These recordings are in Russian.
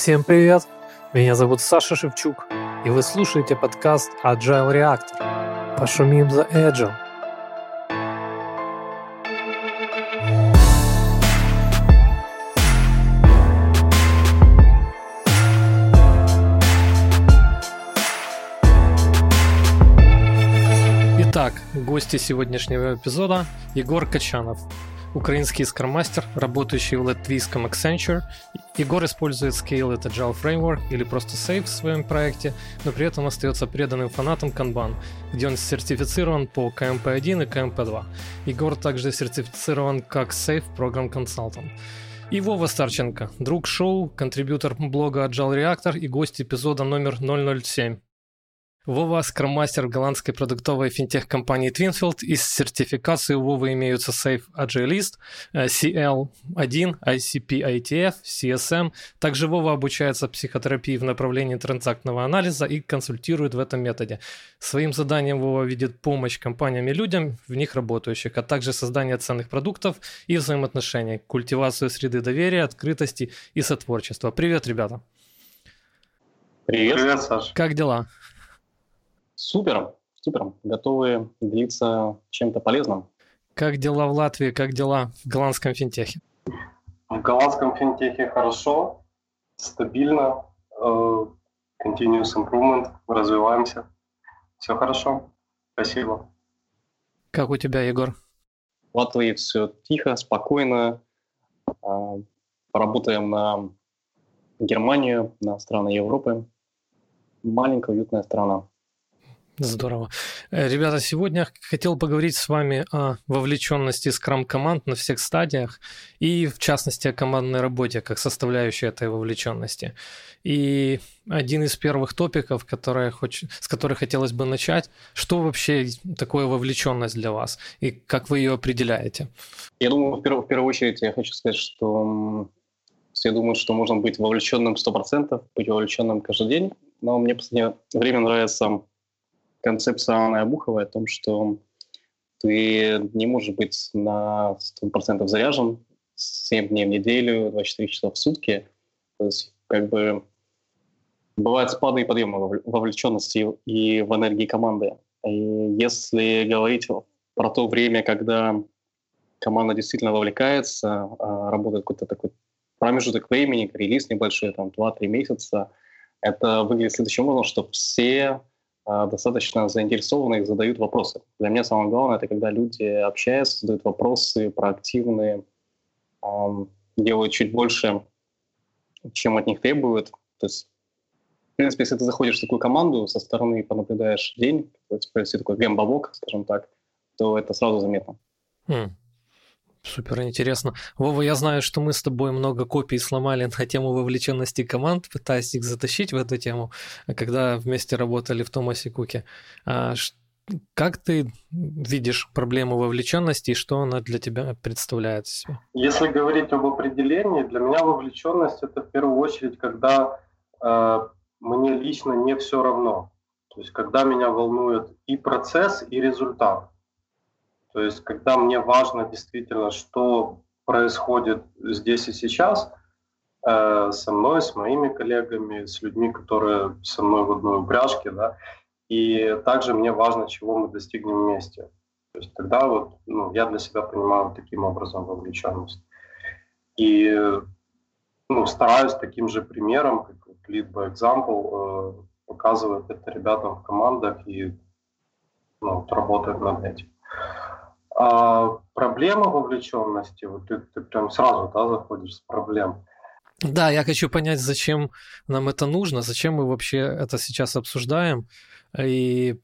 Всем привет! Меня зовут Саша Шевчук, и вы слушаете подкаст Agile Reactor. Пошумим за Agile. Итак, гости сегодняшнего эпизода Егор Качанов, украинский скроммастер, работающий в латвийском Accenture. Егор использует Scale это Agile Framework или просто Safe в своем проекте, но при этом остается преданным фанатом Kanban, где он сертифицирован по KMP1 и KMP2. Егор также сертифицирован как Safe Program Consultant. И Вова Старченко, друг шоу, контрибьютор блога Agile Reactor и гость эпизода номер 007. Вова – скроммастер голландской продуктовой финтех-компании Twinfield. Из сертификации у Вовы имеются Safe Agilist, CL1, ICP ITF, CSM. Также Вова обучается психотерапии в направлении транзактного анализа и консультирует в этом методе. Своим заданием Вова видит помощь компаниям и людям, в них работающих, а также создание ценных продуктов и взаимоотношений, культивацию среды доверия, открытости и сотворчества. Привет, ребята! Привет. Привет, Саша. Как дела? Супер, супер. Готовы делиться чем-то полезным. Как дела в Латвии, как дела в голландском финтехе? В голландском финтехе хорошо, стабильно, э, continuous improvement, развиваемся. Все хорошо. Спасибо. Как у тебя, Егор? В Латвии все тихо, спокойно. Э, поработаем на Германию, на страны Европы. Маленькая, уютная страна. Здорово. Э, ребята, сегодня хотел поговорить с вами о вовлеченности скрам-команд на всех стадиях и, в частности, о командной работе как составляющей этой вовлеченности. И один из первых топиков, которые хоч... с которых хотелось бы начать, что вообще такое вовлеченность для вас и как вы ее определяете? Я думаю, в, перв... в первую очередь я хочу сказать, что все думают, что можно быть вовлеченным 100%, быть вовлеченным каждый день, но мне в последнее время нравится концепция Анны Обуховой о том, что ты не можешь быть на 100% заряжен 7 дней в неделю, 24 часа в сутки. То есть как бы бывают спады и подъемы вовлеченности и в энергии команды. И если говорить про то время, когда команда действительно вовлекается, а, работает какой-то такой промежуток времени, релиз небольшой, там 2-3 месяца, это выглядит следующим образом, что все достаточно заинтересованы и задают вопросы. Для меня самое главное это когда люди общаются, задают вопросы, проактивные, делают чуть больше, чем от них требуют. То есть, в принципе, если ты заходишь в такую команду, со стороны понаблюдаешь день, если такой гембовок, скажем так, то это сразу заметно. Mm. Супер интересно. Вова, я знаю, что мы с тобой много копий сломали на тему вовлеченности команд, пытаясь их затащить в эту тему, когда вместе работали в Томасе Куке. А как ты видишь проблему вовлеченности и что она для тебя представляет? Если говорить об определении, для меня вовлеченность это в первую очередь, когда э, мне лично не все равно. То есть когда меня волнует и процесс, и результат. То есть, когда мне важно действительно, что происходит здесь и сейчас э, со мной, с моими коллегами, с людьми, которые со мной в одной упряжке, да, и также мне важно, чего мы достигнем вместе. То есть тогда вот ну, я для себя понимаю таким образом вовлеченность. И ну, стараюсь таким же примером, как lead by example, э, показывать это ребятам в командах и ну, работать над этим. А проблема вовлеченности, вот ты, ты прям сразу да, заходишь с проблем. Да, я хочу понять, зачем нам это нужно, зачем мы вообще это сейчас обсуждаем, и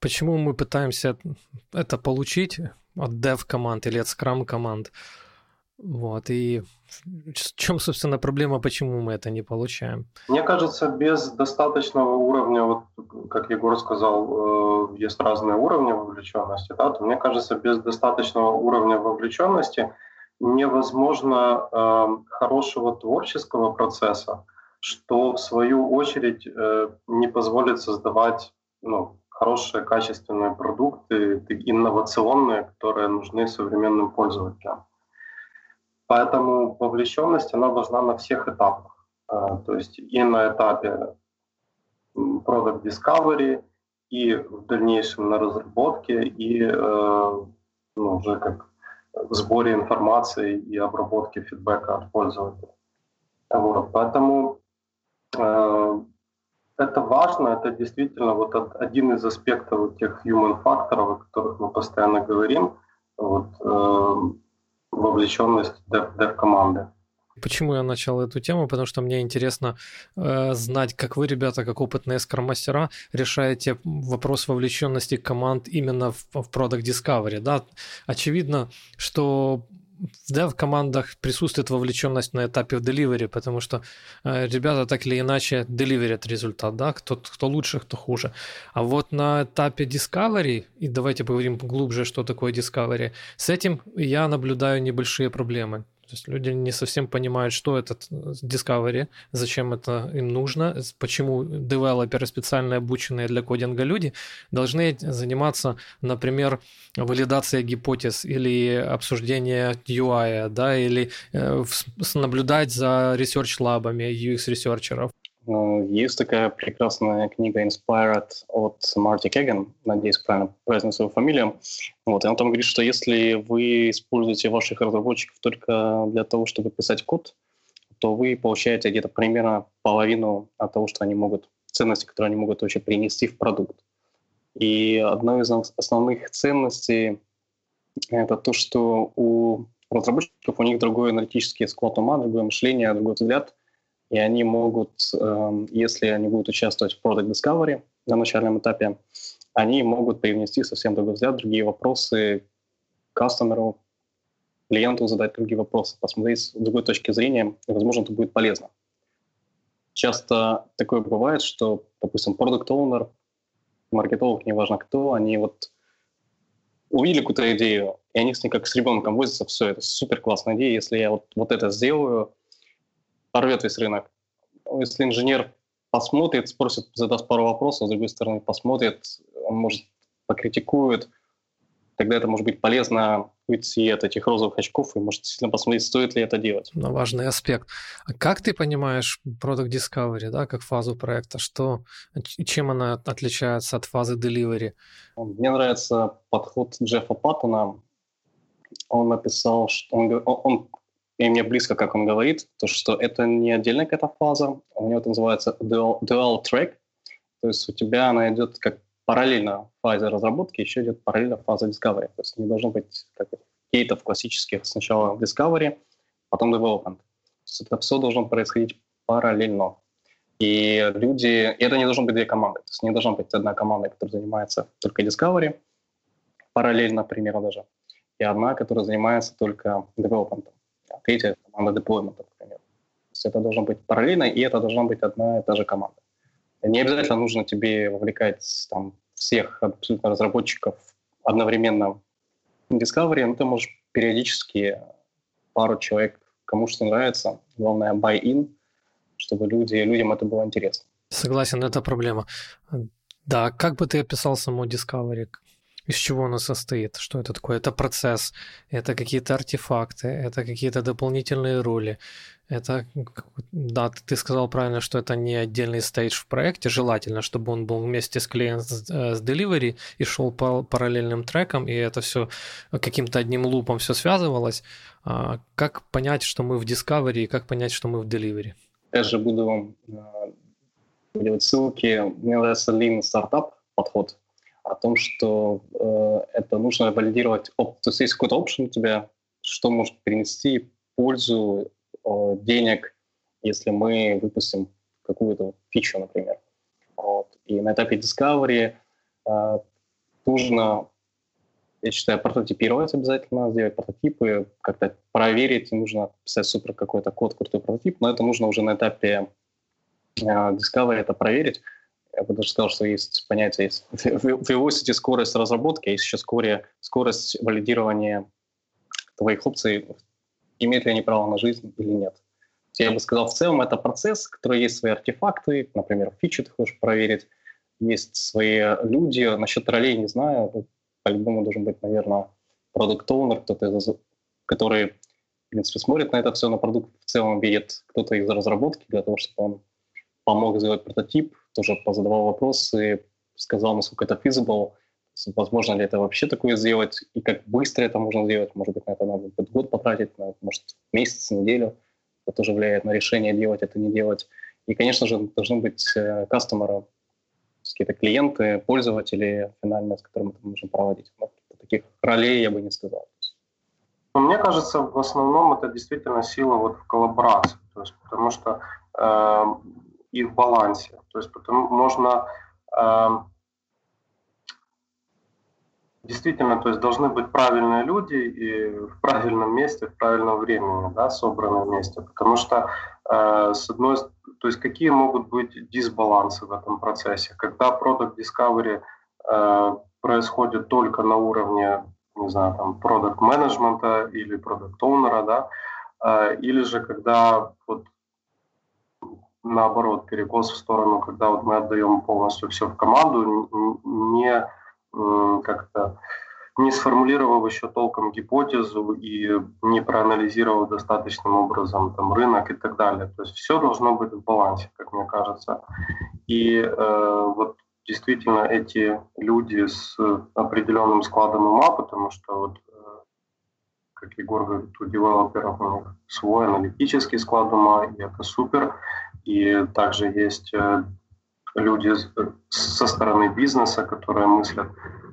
почему мы пытаемся это получить от dev команд или от scrum команд. Вот, и в чем, собственно, проблема, почему мы это не получаем? Мне кажется, без достаточного уровня, вот как Егор сказал, э, есть разные уровни вовлеченности, да, то мне кажется, без достаточного уровня вовлеченности невозможно э, хорошего творческого процесса, что в свою очередь э, не позволит создавать ну, хорошие, качественные продукты, инновационные, которые нужны современным пользователям. Поэтому вовлеченность, она важна на всех этапах. то есть и на этапе Product Discovery, и в дальнейшем на разработке, и ну, уже как в сборе информации и обработке фидбэка от пользователя. Вот, поэтому э, это важно, это действительно вот один из аспектов тех human факторов, о которых мы постоянно говорим, вот, э, вовлеченность dev-команды. Почему я начал эту тему? Потому что мне интересно э, знать, как вы, ребята, как опытные скроммастера, решаете вопрос вовлеченности команд именно в, в Product Discovery. Да? Очевидно, что в dev-командах присутствует вовлеченность на этапе в delivery, потому что э, ребята так или иначе деливерят результат, да, кто, кто лучше, кто хуже. А вот на этапе discovery, и давайте поговорим глубже, что такое discovery, с этим я наблюдаю небольшие проблемы. То есть люди не совсем понимают, что это Discovery, зачем это им нужно, почему девелоперы, специально обученные для кодинга люди, должны заниматься, например, валидацией гипотез или обсуждением UI, да, или э, наблюдать за research-лабами UX-researcher ов. Э, есть такая прекрасная книга Inspired от Марти Кеган, надеюсь, правильно произнесу свою фамилию. Вот, и он там говорит, что если вы используете ваших разработчиков только для того, чтобы писать код, то вы получаете где-то примерно половину от того, что они могут, ценности, которые они могут вообще принести в продукт. И одна из основных ценностей — это то, что у разработчиков у них другой аналитический склад ума, другое мышление, другой взгляд — и они могут, эм, если они будут участвовать в Product Discovery на начальном этапе, они могут привнести совсем другой взгляд, другие вопросы кастомеру, клиенту задать другие вопросы, посмотреть с другой точки зрения, и, возможно, это будет полезно. Часто такое бывает, что, допустим, продукт оунер маркетолог, неважно кто, они вот увидели какую-то идею, и они с ней как с ребенком возятся, все, это супер классная идея, если я вот, вот это сделаю, порвет весь рынок. Если инженер посмотрит, спросит, задаст пару вопросов, с другой стороны посмотрит, он может покритикует, тогда это может быть полезно уйти от этих розовых очков и может действительно посмотреть, стоит ли это делать. Ну, важный аспект. А как ты понимаешь Product Discovery, да, как фазу проекта? Что, чем она отличается от фазы Delivery? Мне нравится подход Джеффа Паттона. Он написал, что он, он и мне близко, как он говорит, то, что это не отдельная какая-то фаза, у него это называется dual, dual track, то есть у тебя она идет как параллельно фазе разработки, еще идет параллельно фаза discovery, то есть не должно быть как кейтов классических, сначала discovery, потом development. То есть это все должно происходить параллельно. И люди, и это не должно быть две команды, то есть не должна быть одна команда, которая занимается только discovery, параллельно, например, даже, и одна, которая занимается только development третья команда деплоймента, например. То есть это должно быть параллельно, и это должна быть одна и та же команда. Не обязательно нужно тебе вовлекать там, всех абсолютно разработчиков одновременно в Discovery, но ты можешь периодически пару человек, кому что нравится, главное buy-in, чтобы люди, людям это было интересно. Согласен, это проблема. Да, как бы ты описал саму Discovery? Из чего оно состоит? Что это такое? Это процесс, это какие-то артефакты, это какие-то дополнительные роли. Это, да, ты сказал правильно, что это не отдельный стейдж в проекте. Желательно, чтобы он был вместе с клиент с э, delivery и шел по параллельным трекам, и это все каким-то одним лупом все связывалось. А как понять, что мы в Discovery, и как понять, что мы в Delivery? Я же буду э, делать ссылки. Мне нравится Startup подход о том, что э, это нужно валидировать. То есть есть какой-то опшен у тебя, что может принести пользу э, денег, если мы выпустим какую-то фичу, например. Вот. И на этапе discovery э, нужно, я считаю, прототипировать обязательно, сделать прототипы, как-то проверить, нужно писать супер какой-то код, крутой прототип, но это нужно уже на этапе э, discovery это проверить я бы даже сказал, что есть понятие есть velocity, скорость разработки, а есть еще скорее, скорость валидирования твоих опций, имеют ли они право на жизнь или нет. Я бы сказал, в целом это процесс, который есть свои артефакты, например, фичи ты хочешь проверить, есть свои люди. Насчет ролей не знаю, по-любому должен быть, наверное, продукт оунер кто-то, который принципе, смотрит на это все, на продукт в целом видит кто-то из разработки для того, чтобы он помог сделать прототип, тоже позадавал вопросы, сказал, насколько это feasible, возможно ли это вообще такое сделать, и как быстро это можно сделать. Может быть, на это надо год потратить, на, может, месяц, неделю. Это тоже влияет на решение делать это, не делать. И, конечно же, должны быть э, кастомеры, какие-то клиенты, пользователи финальные, с которыми мы можем проводить. Но таких ролей я бы не сказал. Но мне кажется, в основном это действительно сила вот в коллаборации, то есть потому что э, и в балансе, то есть потому можно э, действительно, то есть должны быть правильные люди и в правильном месте, в правильном времени, да, собраны вместе, потому что э, с одной, то есть какие могут быть дисбалансы в этом процессе, когда product discovery э, происходит только на уровне не знаю, там, продукт менеджмента или продукт оунера да, а, или же когда вот наоборот перекос в сторону, когда вот мы отдаем полностью все в команду, не как-то не сформулировав еще толком гипотезу и не проанализировав достаточным образом там рынок и так далее. То есть все должно быть в балансе, как мне кажется. И э, вот действительно эти люди с определенным складом ума, потому что вот, как Егор говорит, у девелоперов свой аналитический склад ума, и это супер. И также есть э, люди со стороны бизнеса, которые мыслят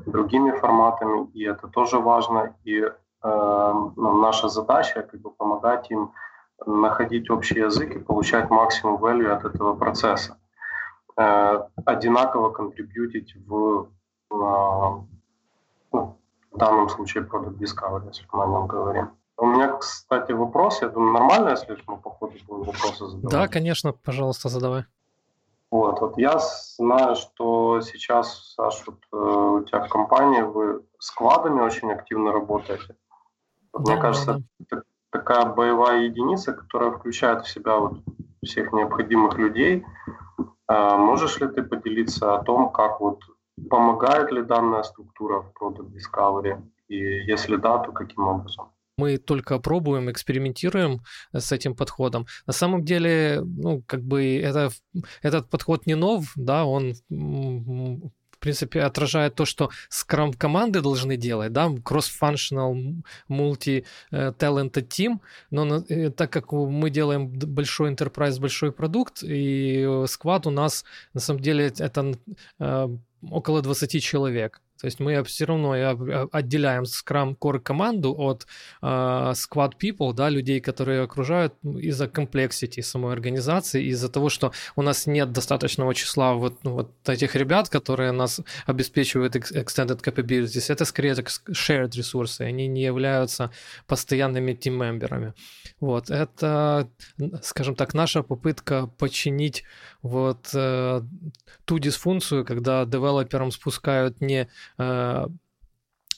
другими форматами, и это тоже важно. И э, ну, наша задача как бы помогать им находить общий язык и получать максимум value от этого процесса. Э, одинаково контрибьютить в, ну, в данном случае Product Discovery, если мы о нем говорим. У меня, кстати, вопрос. Я думаю, нормально, если мы по ходу будем вопросы задавать? Да, конечно, пожалуйста, задавай. Вот, вот я знаю, что сейчас, Саш, вот, э, у тебя в компании вы с квадами очень активно работаете. Вот, да, мне кажется, да, это такая боевая единица, которая включает в себя вот всех необходимых людей, а можешь ли ты поделиться о том, как вот помогает ли данная структура в Product Discovery? И если да, то каким образом? мы только пробуем, экспериментируем с этим подходом. На самом деле, ну, как бы это, этот подход не нов, да, он в принципе, отражает то, что скрам-команды должны делать, да, cross-functional, multi-talented team, но э, так как мы делаем большой enterprise, большой продукт, и склад у нас, на самом деле, это э, около 20 человек. То есть мы все равно отделяем Scrum Core команду от uh, Squad People, да, людей, которые окружают из-за комплексити самой организации, из-за того, что у нас нет достаточного числа вот, ну, вот этих ребят, которые нас обеспечивают extended capabilities. Это скорее так shared ресурсы, они не являются постоянными тим-мемберами. Вот, это, скажем так, наша попытка починить вот э, ту дисфункцию, когда девелоперам спускают не э,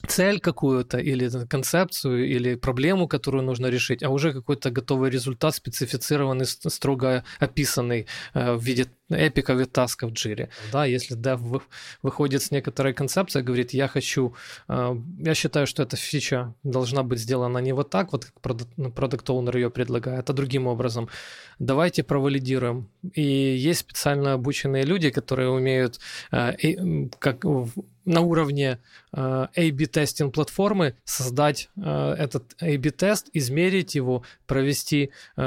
цель какую-то или концепцию или проблему, которую нужно решить, а уже какой-то готовый результат, специфицированный, строго описанный э, в виде эпиков и тасков в джире. Да, если Dev выходит с некоторой концепцией, говорит, я хочу, э, я считаю, что эта фича должна быть сделана не вот так, вот как продукт оунер ее предлагает, а другим образом. Давайте провалидируем. И есть специально обученные люди, которые умеют э, как на уровне э, A-B-тестинг платформы создать э, этот A-B-тест, измерить его, провести э,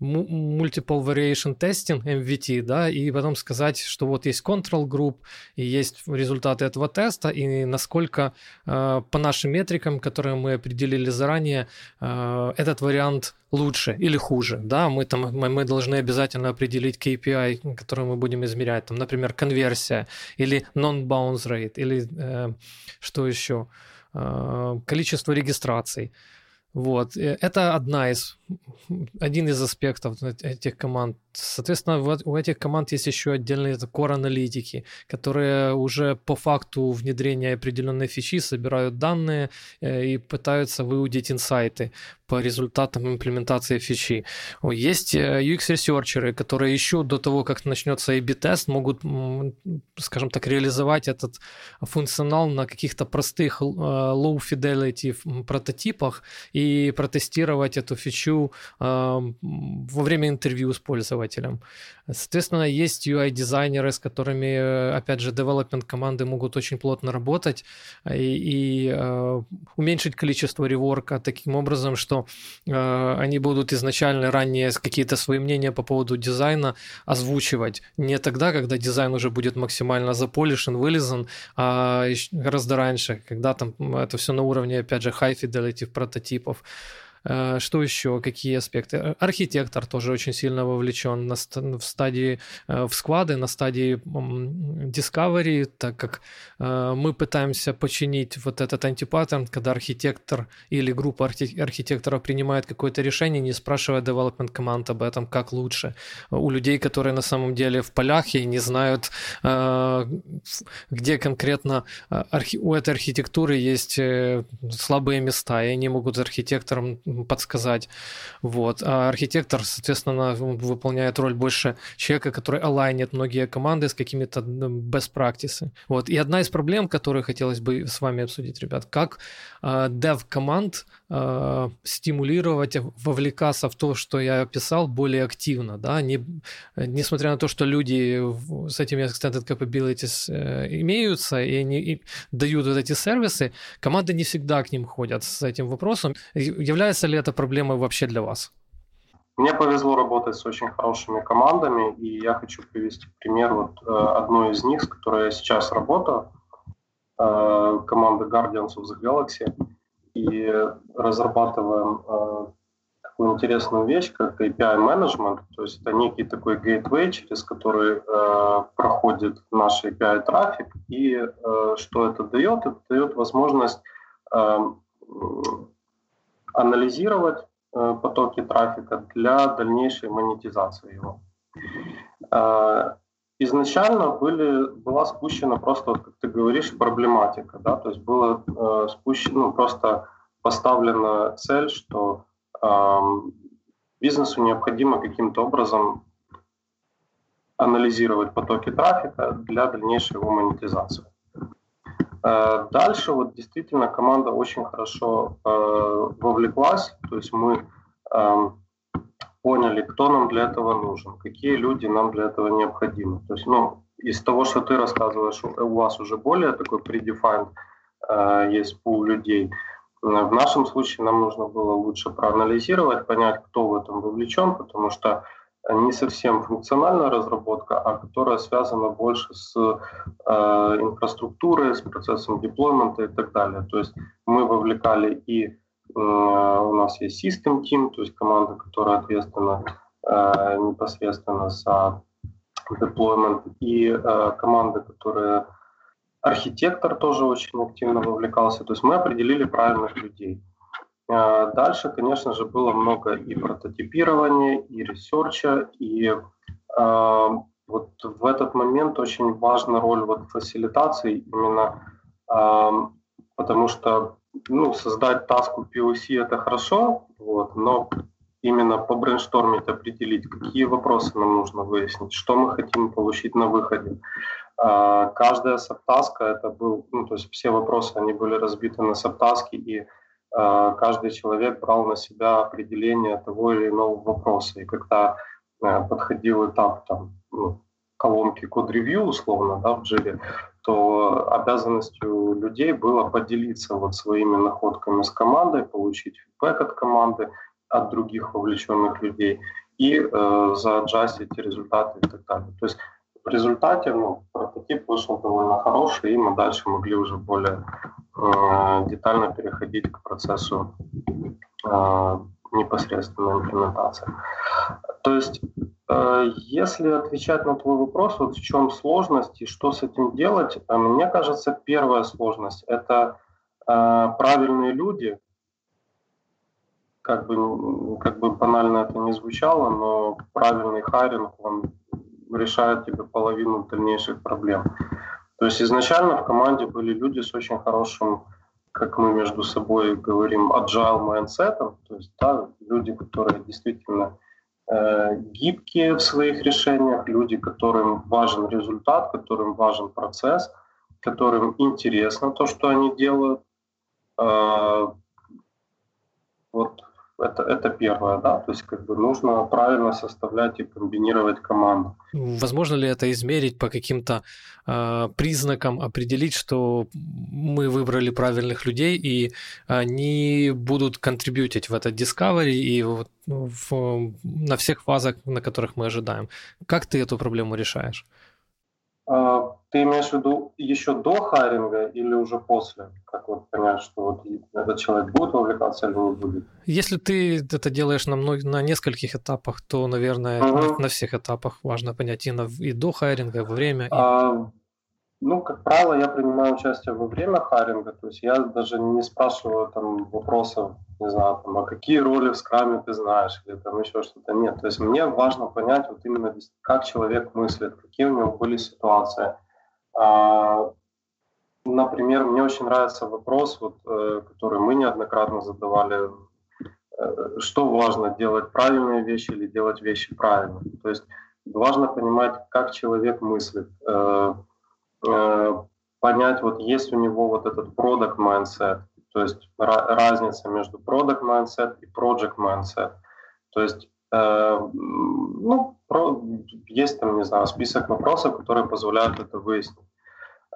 multiple variation testing, MVT, да, и потом сказать, что вот есть control group, и есть результаты этого теста, и насколько по нашим метрикам, которые мы определили заранее, этот вариант лучше или хуже, да, мы там мы, мы должны обязательно определить KPI, который мы будем измерять, там, например, конверсия или non-bounce rate или э, что еще, э, количество регистраций. Вот. Э, это одна из один из аспектов этих команд. Соответственно, у этих команд есть еще отдельные core аналитики, которые уже по факту внедрения определенной фичи собирают данные э, и пытаются выудить инсайты по результатам имплементации фичи. Есть э, UX-ресерчеры, которые еще до того, как начнется A-B-тест, могут, скажем так, реализовать этот функционал на каких-то простых э, low-fidelity прототипах и протестировать эту фичу э, во время интервью с пользователем. Соответственно, есть UI-дизайнеры, с которыми, опять же, development команды могут очень плотно работать и, и э, уменьшить количество реворка таким образом, что э, они будут изначально ранее какие-то свои мнения по поводу дизайна озвучивать. Не тогда, когда дизайн уже будет максимально заполишен, вылезан, а гораздо раньше, когда там это все на уровне, опять же, high fidelity прототипов. Э, что еще? Какие аспекты? Э, архитектор тоже очень сильно вовлечен на, в стадии, э, в склады, на стадии discovery, так как мы пытаемся починить вот этот антипаттерн, когда архитектор или группа архитекторов принимает какое-то решение, не спрашивая development команд об этом, как лучше. У людей, которые на самом деле в полях и не знают, где конкретно у этой архитектуры есть слабые места, и они могут архитекторам подсказать. Вот. А архитектор, соответственно, выполняет роль больше человека, который алайнит многие команды с какими-то best practices. Вот. И одна из проблем, которую хотелось бы с вами обсудить, ребят, как э, dev команд э, стимулировать, вовлекаться в то, что я описал, более активно, да, не, несмотря на то, что люди с этими extended capabilities э, имеются и они и дают вот эти сервисы, команды не всегда к ним ходят с этим вопросом. Является ли это проблемой вообще для вас? Мне повезло работать с очень хорошими командами, и я хочу привести пример вот э, одной из них, с которой я сейчас работаю, э, команда Guardians of the Galaxy, и разрабатываем э, такую интересную вещь, как API Management, то есть это некий такой gateway, через который проходит наш API трафик, и что это дает? Это дает возможность анализировать э, потоки трафика для дальнейшей монетизации его. Э, изначально были, была спущена просто, вот, как ты говоришь, проблематика, да, то есть было э, спущено, ну, просто поставлена цель, что э, бизнесу необходимо каким-то образом анализировать потоки трафика для дальнейшей его монетизации. Э, дальше вот действительно команда очень хорошо э, вовлеклась, то есть мы э, поняли, кто нам для этого нужен, какие люди нам для этого необходимы. То есть, ну, из того, что ты рассказываешь, у вас уже более такой predefined э, есть пул людей. В нашем случае нам нужно было лучше проанализировать, понять, кто в этом вовлечен, потому что не совсем функциональная разработка, а которая связана больше с э, инфраструктурой, с процессом деплоймента и так далее. То есть мы вовлекали и у нас есть System Team, то есть команда, которая ответственна э, непосредственно за деплоймент, и э, команда, которая архитектор тоже очень активно вовлекался. То есть мы определили правильных людей. Дальше, конечно же, было много и прототипирования, и research а, и э, вот в этот момент очень важна роль вот фасилитации именно э, потому что ну, создать task у POC это хорошо, вот, но именно по brainstorm ить, определить, какие вопросы нам нужно выяснить, что мы хотим получить на выходе. Каждая саптаска, это был, ну, то есть все вопросы, они были разбиты на саптаски, и а, каждый человек брал на себя определение того или иного вопроса. И когда э, подходил этап там, ну, колонки код-ревью, условно, да, в Jira, то обязанностью людей было поделиться вот своими находками с командой, получить фидбэк от команды, от других вовлеченных людей и э, зааджастить результаты и так далее. То есть в результате ну, прототип вышел довольно хороший, и мы дальше могли уже более э, детально переходить к процессу э, непосредственной имплементации. То есть, если отвечать на твой вопрос, вот в чем сложность и что с этим делать, э, мне кажется, первая сложность – это э, правильные люди, как бы, как бы банально это не звучало, но правильный хайринг, он решает тебе половину дальнейших проблем. То есть изначально в команде были люди с очень хорошим, как мы между собой говорим, agile mindset, то есть да, люди, которые действительно э, гибкие в своих решениях, люди, которым важен результат, которым важен процесс, которым интересно то, что они делают. Э, вот это, это первое, да, то есть как бы нужно правильно составлять и комбинировать команду. Возможно ли это измерить по каким-то э, признакам, определить, что мы выбрали правильных людей и они будут контрибьютить в этот discovery и в, в, на всех фазах, на которых мы ожидаем? Как ты эту проблему решаешь? А, ты имеешь в виду еще до хайринга или уже после? Как вот понять, что вот этот человек будет вовлекаться или не будет? Если ты это делаешь на, мной, на нескольких этапах, то, наверное, угу. на, на всех этапах важно понять и, на, и до хайринга, и во время. И... А, ну, как правило, я принимаю участие во время хайринга, то есть я даже не спрашиваю там вопросов, не знаю, там, а какие роли в скраме ты знаешь, или там еще что-то. Нет, то есть мне важно понять вот именно, как человек мыслит, какие у него были ситуации. А, например, мне очень нравится вопрос, вот, э, который мы неоднократно задавали, э, что важно, делать правильные вещи или делать вещи правильно. То есть важно понимать, как человек мыслит, э, понять, вот есть у него вот этот product mindset, то есть разница между product mindset и project mindset. То есть, ну, есть там, не знаю, список вопросов, которые позволяют это выяснить.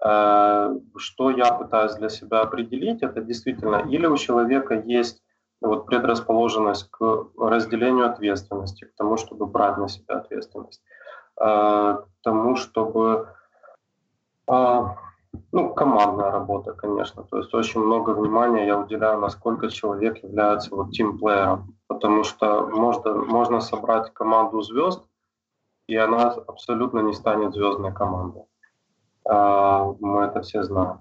Э, что я пытаюсь для себя определить, это действительно, или у человека есть вот предрасположенность к разделению ответственности, к тому, чтобы брать на себя ответственность, э, к тому, чтобы а, ну, командная работа, конечно. То есть очень много внимания я уделяю, насколько человек является вот тимплеером. Потому что можно, можно собрать команду звезд, и она абсолютно не станет звездной командой. А, мы это все знаем.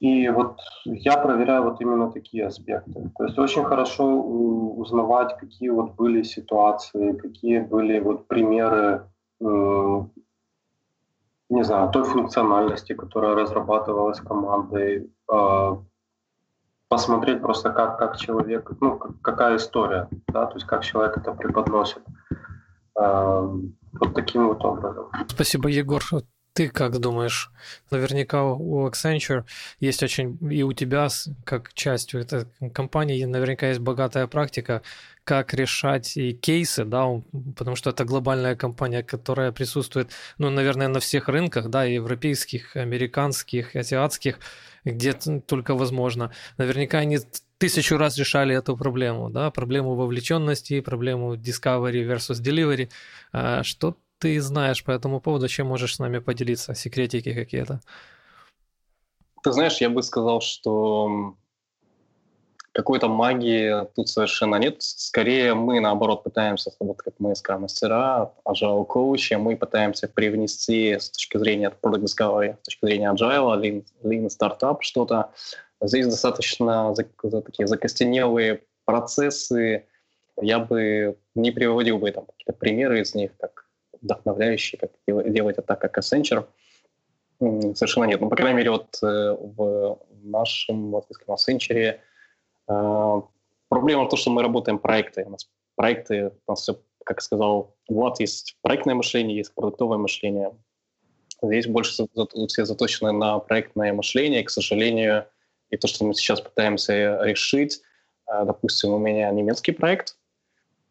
И вот я проверяю вот именно такие аспекты. То есть очень хорошо узнавать, какие вот были ситуации, какие были вот примеры не знаю, той функциональности, которая разрабатывалась командой, э, посмотреть просто, как, как человек, ну, какая история, да, то есть как человек это преподносит. Вот таким вот образом. Спасибо, Егор. Ты как думаешь? Наверняка у Accenture есть очень, и у тебя, как частью этой компании, наверняка есть богатая практика, как решать и кейсы, да, потому что это глобальная компания, которая присутствует, ну, наверное, на всех рынках, да, европейских, американских, азиатских, где только возможно. Наверняка они тысячу раз решали эту проблему, да, проблему вовлеченности, проблему discovery versus delivery. А что ты знаешь по этому поводу, чем можешь с нами поделиться, секретики какие-то? Ты знаешь, я бы сказал, что какой-то магии тут совершенно нет. Скорее мы, наоборот, пытаемся, вот как мы скрам-мастера, agile коучи, мы пытаемся привнести с точки зрения product discovery, с точки зрения agile, lean, lean startup что-то. Здесь достаточно такие закостенелые процессы. Я бы не приводил бы там какие-то примеры из них, как вдохновляющие, как делать это так, как Accenture. Совершенно нет. Ну, по крайней мере, вот э, в нашем вот, Accenture а, проблема в том, что мы работаем проекты. У нас проекты, у нас все, как сказал Влад, есть проектное мышление, есть продуктовое мышление. Здесь больше все заточены на проектное мышление, к сожалению, и то, что мы сейчас пытаемся решить, а, допустим, у меня немецкий проект,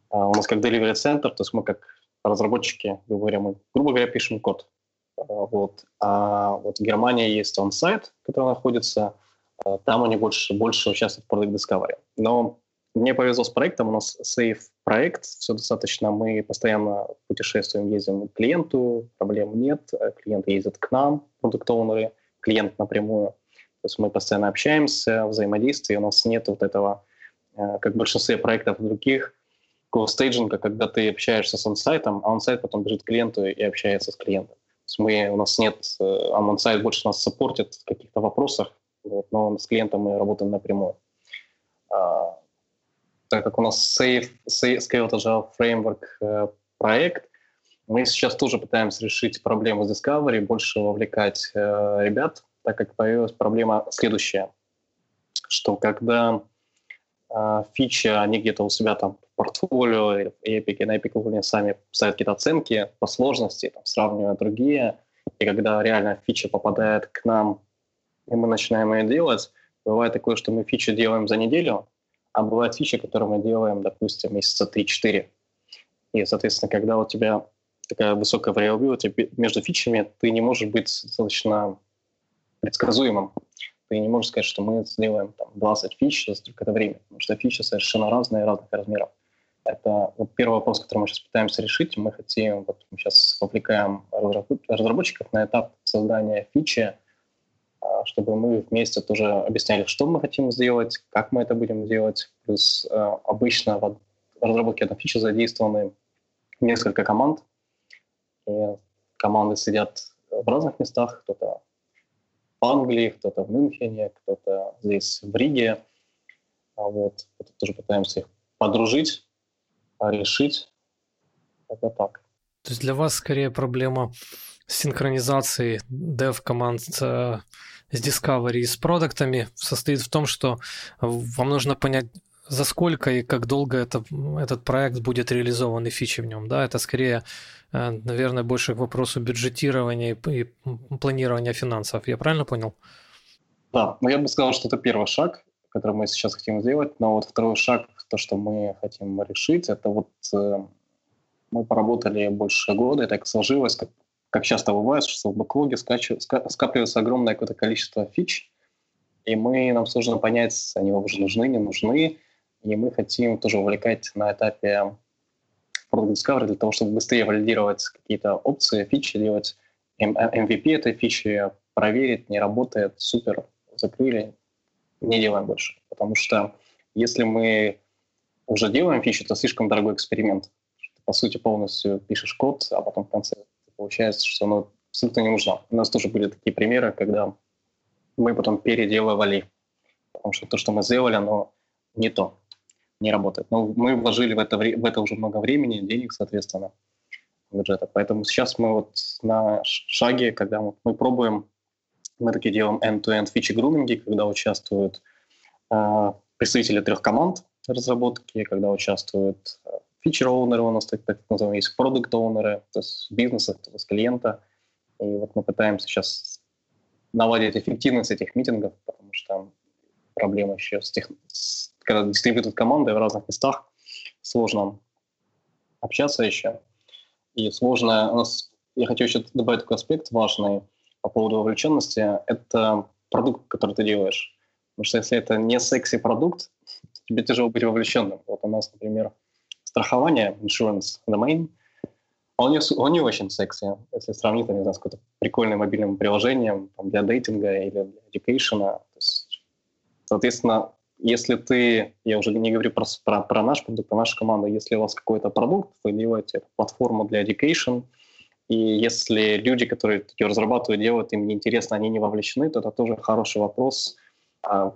а, у нас как delivery center, то есть мы как разработчики, говоря, мы, грубо говоря, пишем код. Вот. А вот в Германии есть он-сайт, который находится Э, там они больше, больше участвуют в Product Discovery. Но мне повезло с проектом, у нас safe проект, все достаточно, мы постоянно путешествуем, ездим к клиенту, проблем нет, э, клиент ездит к нам, продукт клиент напрямую. То есть мы постоянно общаемся, взаимодействие, у нас нет вот этого, э, как в большинстве проектов других, такого стейджинга, когда ты общаешься с онсайтом, а онсайт потом бежит к клиенту и общается с клиентом. То есть мы, у нас нет, а онсайт больше нас саппортит в каких-то вопросах, вот, но с клиентом мы работаем напрямую. А, так как у нас Safe, Safe Scale Agile Framework э, проект, мы сейчас тоже пытаемся решить проблему с Discovery, больше вовлекать э, ребят, так как появилась проблема следующая, что когда э, фичи, они где-то у себя там в портфолио или в Epic, и на Epic они сами ставят какие-то оценки по сложности, там, сравнивая другие, и когда реально фича попадает к нам, и мы начинаем ее делать, бывает такое, что мы фичу делаем за неделю, а бывают фичи, которые мы делаем, допустим, месяца 3-4. И, соответственно, когда у тебя такая высокая variability между фичами, ты не можешь быть достаточно предсказуемым. Ты не можешь сказать, что мы сделаем там, 20 фич за столько-то времени, потому что фичи совершенно разные, разных размеров. Это вот первый вопрос, который мы сейчас пытаемся решить. Мы хотим, вот мы сейчас вовлекаем разработчиков на этап создания фичи, а, чтобы мы вместе тоже объясняли, что мы хотим сделать, как мы это будем делать. Плюс а, обычно в разработке этой фичи задействованы несколько команд. И команды сидят в разных местах. Кто-то в Англии, кто-то в Мюнхене, кто-то здесь в Риге. А вот. Это тоже пытаемся их подружить, решить. Это так. То есть для вас скорее проблема синхронизации dev команд с, с Discovery и с продуктами состоит в том, что вам нужно понять, за сколько и как долго это, этот проект будет реализован и фичи в нем. Да? Это скорее, э, наверное, больше к вопросу бюджетирования и планирования финансов. Я правильно понял? Да, но я бы сказал, что это первый шаг, который мы сейчас хотим сделать. Но вот второй шаг, то, что мы хотим решить, это вот э, мы поработали больше года, и так сложилось, как как часто бывает, что в бэклоге скапливается огромное какое-то количество фич, и мы, нам сложно понять, они уже нужны, не нужны, и мы хотим тоже увлекать на этапе Product Discovery для того, чтобы быстрее валидировать какие-то опции, фичи, делать MVP этой фичи, проверить, не работает, супер, закрыли, не делаем больше. Потому что если мы уже делаем фичи, то слишком дорогой эксперимент. Ты, по сути, полностью пишешь код, а потом в конце получается, что оно абсолютно не нужно. У нас тоже были такие примеры, когда мы потом переделывали, потому что то, что мы сделали, оно не то, не работает. Но мы вложили в это, в это уже много времени, денег, соответственно, бюджета. Поэтому сейчас мы вот на шаге, когда мы пробуем, мы такие делаем end-to-end фичи груминги, когда участвуют э, представители трех команд разработки, когда участвуют э, фичер-оунеры у нас, так, так называемые, есть продукт-оунеры, то есть бизнеса, то есть клиента. И вот мы пытаемся сейчас наладить эффективность этих митингов, потому что проблема еще с, тех, с когда дистрибьютят команды в разных местах, сложно общаться еще. И сложно... У нас, я хочу еще добавить такой аспект важный по поводу вовлеченности. Это продукт, который ты делаешь. Потому что если это не секси-продукт, тебе тяжело быть вовлеченным. Вот у нас, например, страхование, insurance domain, он не, он не очень секси, если сравнить, не знаю, с каким-то прикольным мобильным приложением там, для дейтинга или для education. соответственно, если ты, я уже не говорю про, про, про наш продукт, про нашу команду, если у вас какой-то продукт, вы делаете платформу для education, и если люди, которые ее разрабатывают, делают, им неинтересно, они не вовлечены, то это тоже хороший вопрос, а,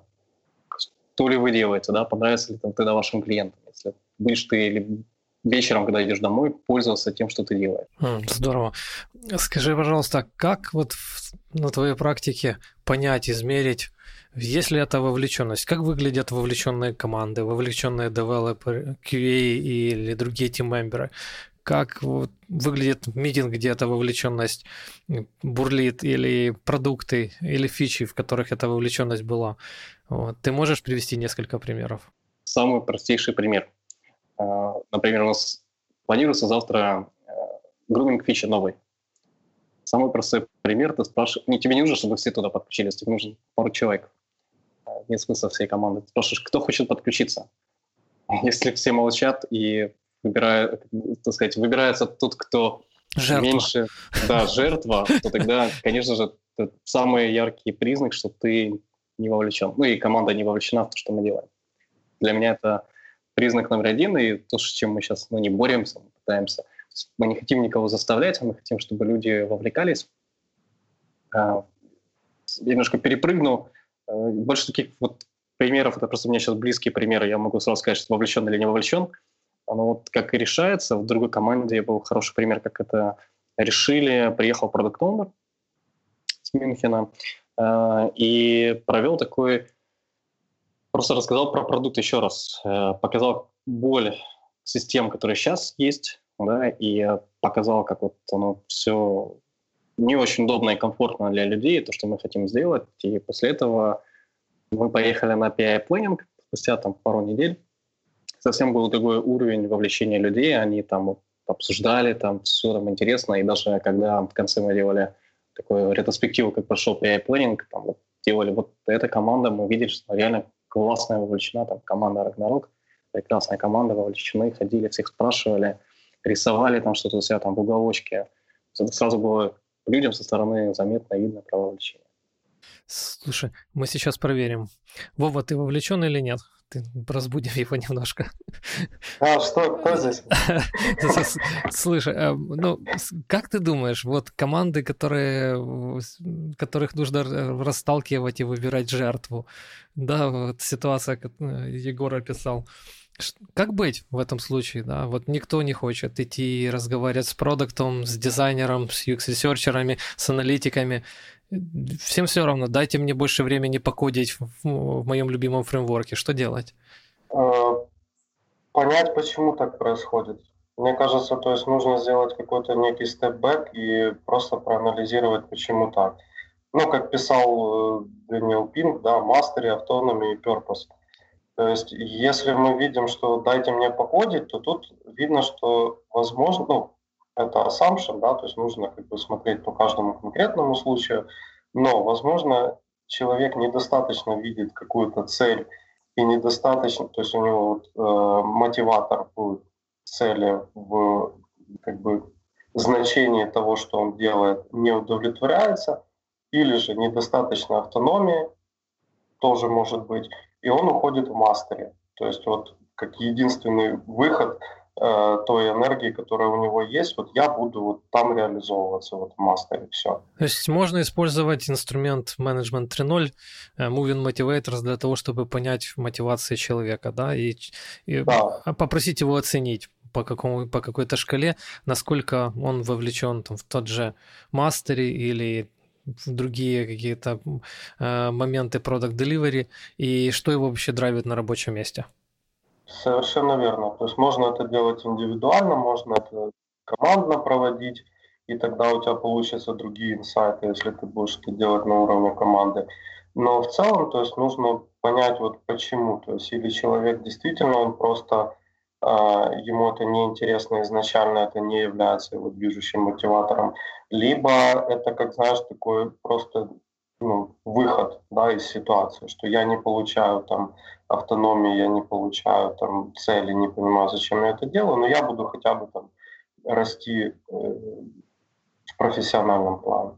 что ли вы делаете, да, понравится ли это тогда вашим клиентам. Если будешь ты или вечером, когда идешь домой, пользоваться тем, что ты делаешь. Здорово. Скажи, пожалуйста, как вот на твоей практике понять, измерить, есть ли это вовлеченность? Как выглядят вовлеченные команды, вовлеченные девелоперы, QA или другие тиммемберы? Как вот выглядит митинг, где эта вовлеченность бурлит, или продукты, или фичи, в которых эта вовлеченность была? Вот. Ты можешь привести несколько примеров? Самый простейший пример – например, у нас планируется завтра э, груминг фичи новый. Самый простой пример, ты спрашиваешь, не, тебе не нужно, чтобы все туда подключились, тебе нужно пару человек. А, нет смысла всей команды. Ты спрашиваешь, кто хочет подключиться. Если все молчат и выбирают, так сказать, выбирается тот, кто жертва. меньше, да, жертва, то тогда, конечно же, это самый яркий признак, что ты не вовлечен. Ну и команда не вовлечена в то, что мы делаем. Для меня это признак номер один, и то, с чем мы сейчас ну, не боремся, мы пытаемся. Мы не хотим никого заставлять, а мы хотим, чтобы люди вовлекались. А, я немножко перепрыгну. А, больше таких вот примеров, это просто у меня сейчас близкие примеры, я могу сразу сказать, что вовлечен или не вовлечен. Оно вот как и решается. В другой команде был хороший пример, как это решили. Приехал продукт оунер с Мюнхена э, и провел такой... Просто рассказал про продукт еще раз. Э, показал боль систем, которые сейчас есть, да, и показал, как вот оно все не очень удобно и комфортно для людей, то, что мы хотим сделать. И после этого мы поехали на PI Planning спустя там пару недель. Совсем был другой уровень вовлечения людей. Они там обсуждали, там все там интересно. И даже когда в конце мы делали такую ретроспективу, как прошел PI Planning, там делали вот эта команда, мы видели, что реально классная вовлечена, там команда Ragnarok, прекрасная команда, вовлечены, ходили, всех спрашивали, рисовали там что-то у себя там в уголочке. Это сразу было людям со стороны заметно видно про вовлечение. Слушай, мы сейчас проверим. Вова, ты вовлечен или нет? Ты разбудим его немножко. А, что, кто здесь? Слушай, а, ну, как ты думаешь, вот команды, которые, которых нужно расталкивать и выбирать жертву, да, вот ситуация, которую Егор описал, как быть в этом случае, да? Вот никто не хочет идти разговаривать с продуктом, с дизайнером, с UX-ресерчерами, с аналитиками. Всем все равно, дайте мне больше времени покодить в, в моем любимом фреймворке. Что делать? Э, понять, почему так происходит. Мне кажется, то есть нужно сделать какой-то некий степ-бэк и просто проанализировать, почему так. Ну, как писал э, Дэниел Пинк, да, Mastery, Autonomy и Purpose – то есть, если мы видим, что дайте мне покодить, то тут видно, что возможно, ну, это assumption, да, то есть нужно как бы смотреть по каждому конкретному случаю, но, возможно, человек недостаточно видит какую-то цель и недостаточно, то есть у него вот, э, мотиватор будет цели в как бы значении того, что он делает, не удовлетворяется, или же недостаточно автономии, тоже может быть, и он уходит в мастере. То есть вот как единственный выход э, той энергии, которая у него есть, вот я буду вот там реализовываться, вот в мастере, все. То есть можно использовать инструмент Management 3.0, э, Moving Motivators для того, чтобы понять мотивации человека, да, и, и да. попросить его оценить по, какому, по какой-то шкале, насколько он вовлечен там, в тот же мастере или в другие какие-то э, моменты product delivery и что его вообще драйвит на рабочем месте. Совершенно верно. То есть можно это делать индивидуально, можно это командно проводить, и тогда у тебя получатся другие инсайты, если ты будешь это делать на уровне команды. Но в целом, то есть нужно понять вот почему. То есть или человек действительно, он просто а, ему это неинтересно изначально, это не является его движущим мотиватором, либо это, как знаешь, такой просто ну, выход да, из ситуации, что я не получаю там автономии, я не получаю там цели, не понимаю, зачем я это делаю, но я буду хотя бы там расти э, в профессиональном плане.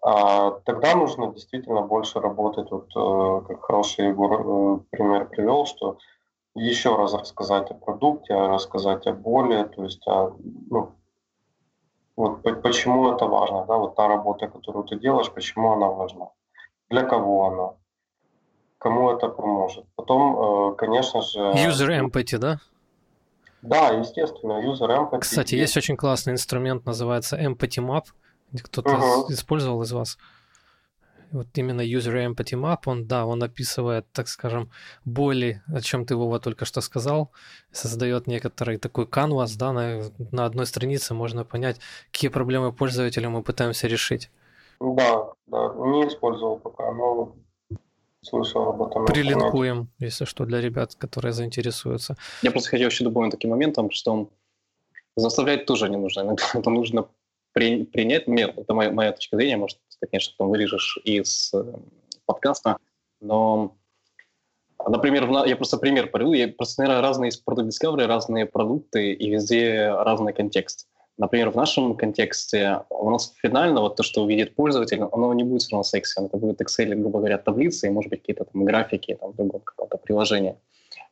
А, тогда нужно действительно больше работать, вот э, как хороший Егор э, пример привел, что еще раз рассказать о продукте, рассказать о боли, то есть о, ну, вот почему это важно, да, вот та работа, которую ты делаешь, почему она важна, для кого она, кому это поможет. Потом, э, конечно же... User empathy, да? Да, естественно, user empathy. Кстати, есть очень классный инструмент, называется Empathy Map. Кто-то uh-huh. использовал из вас? вот именно user empathy map, он, да, он описывает, так скажем, боли, о чем ты, Вова, только что сказал, создает некоторый такой канвас, да, на, на одной странице можно понять, какие проблемы пользователя мы пытаемся решить. Да, да, не использовал пока, но слышал об этом. Прилинкуем, если что, для ребят, которые заинтересуются. Я просто хотел еще добавить таким моментом, что заставлять тоже не нужно. Это нужно при, принять мер. Это моя, моя точка зрения, может, конечно, потом вырежешь из э, подкаста, но, например, я просто пример приведу, я просто, наверное, разные из Product Discovery, разные продукты, и везде разный контекст. Например, в нашем контексте у нас финально вот то, что увидит пользователь, оно не будет все равно секси, это будет Excel, грубо говоря, таблицы и, может быть, какие-то там графики там, в другом каком-то приложении.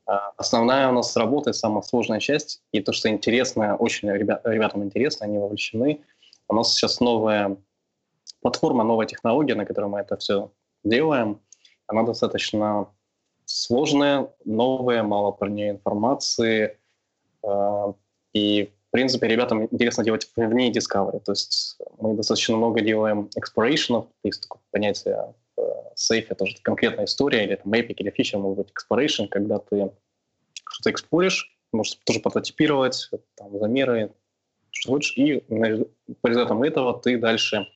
А основная у нас работа, самая сложная часть, и то, что интересно, очень ребят, ребятам интересно, они вовлечены. У нас сейчас новая платформа, новая технология, на которой мы это все делаем, она достаточно сложное, новое, мало про нее информации. Э, и, принципе, ребятам интересно делать вне Discovery. То есть мы достаточно много делаем exploration, есть такое понятие в сейфе, тоже конкретная история, или там эпик, или фича, может быть, exploration, когда ты что-то эксплоришь, можешь тоже прототипировать, там, замеры, что хочешь, и по результатам этого ты дальше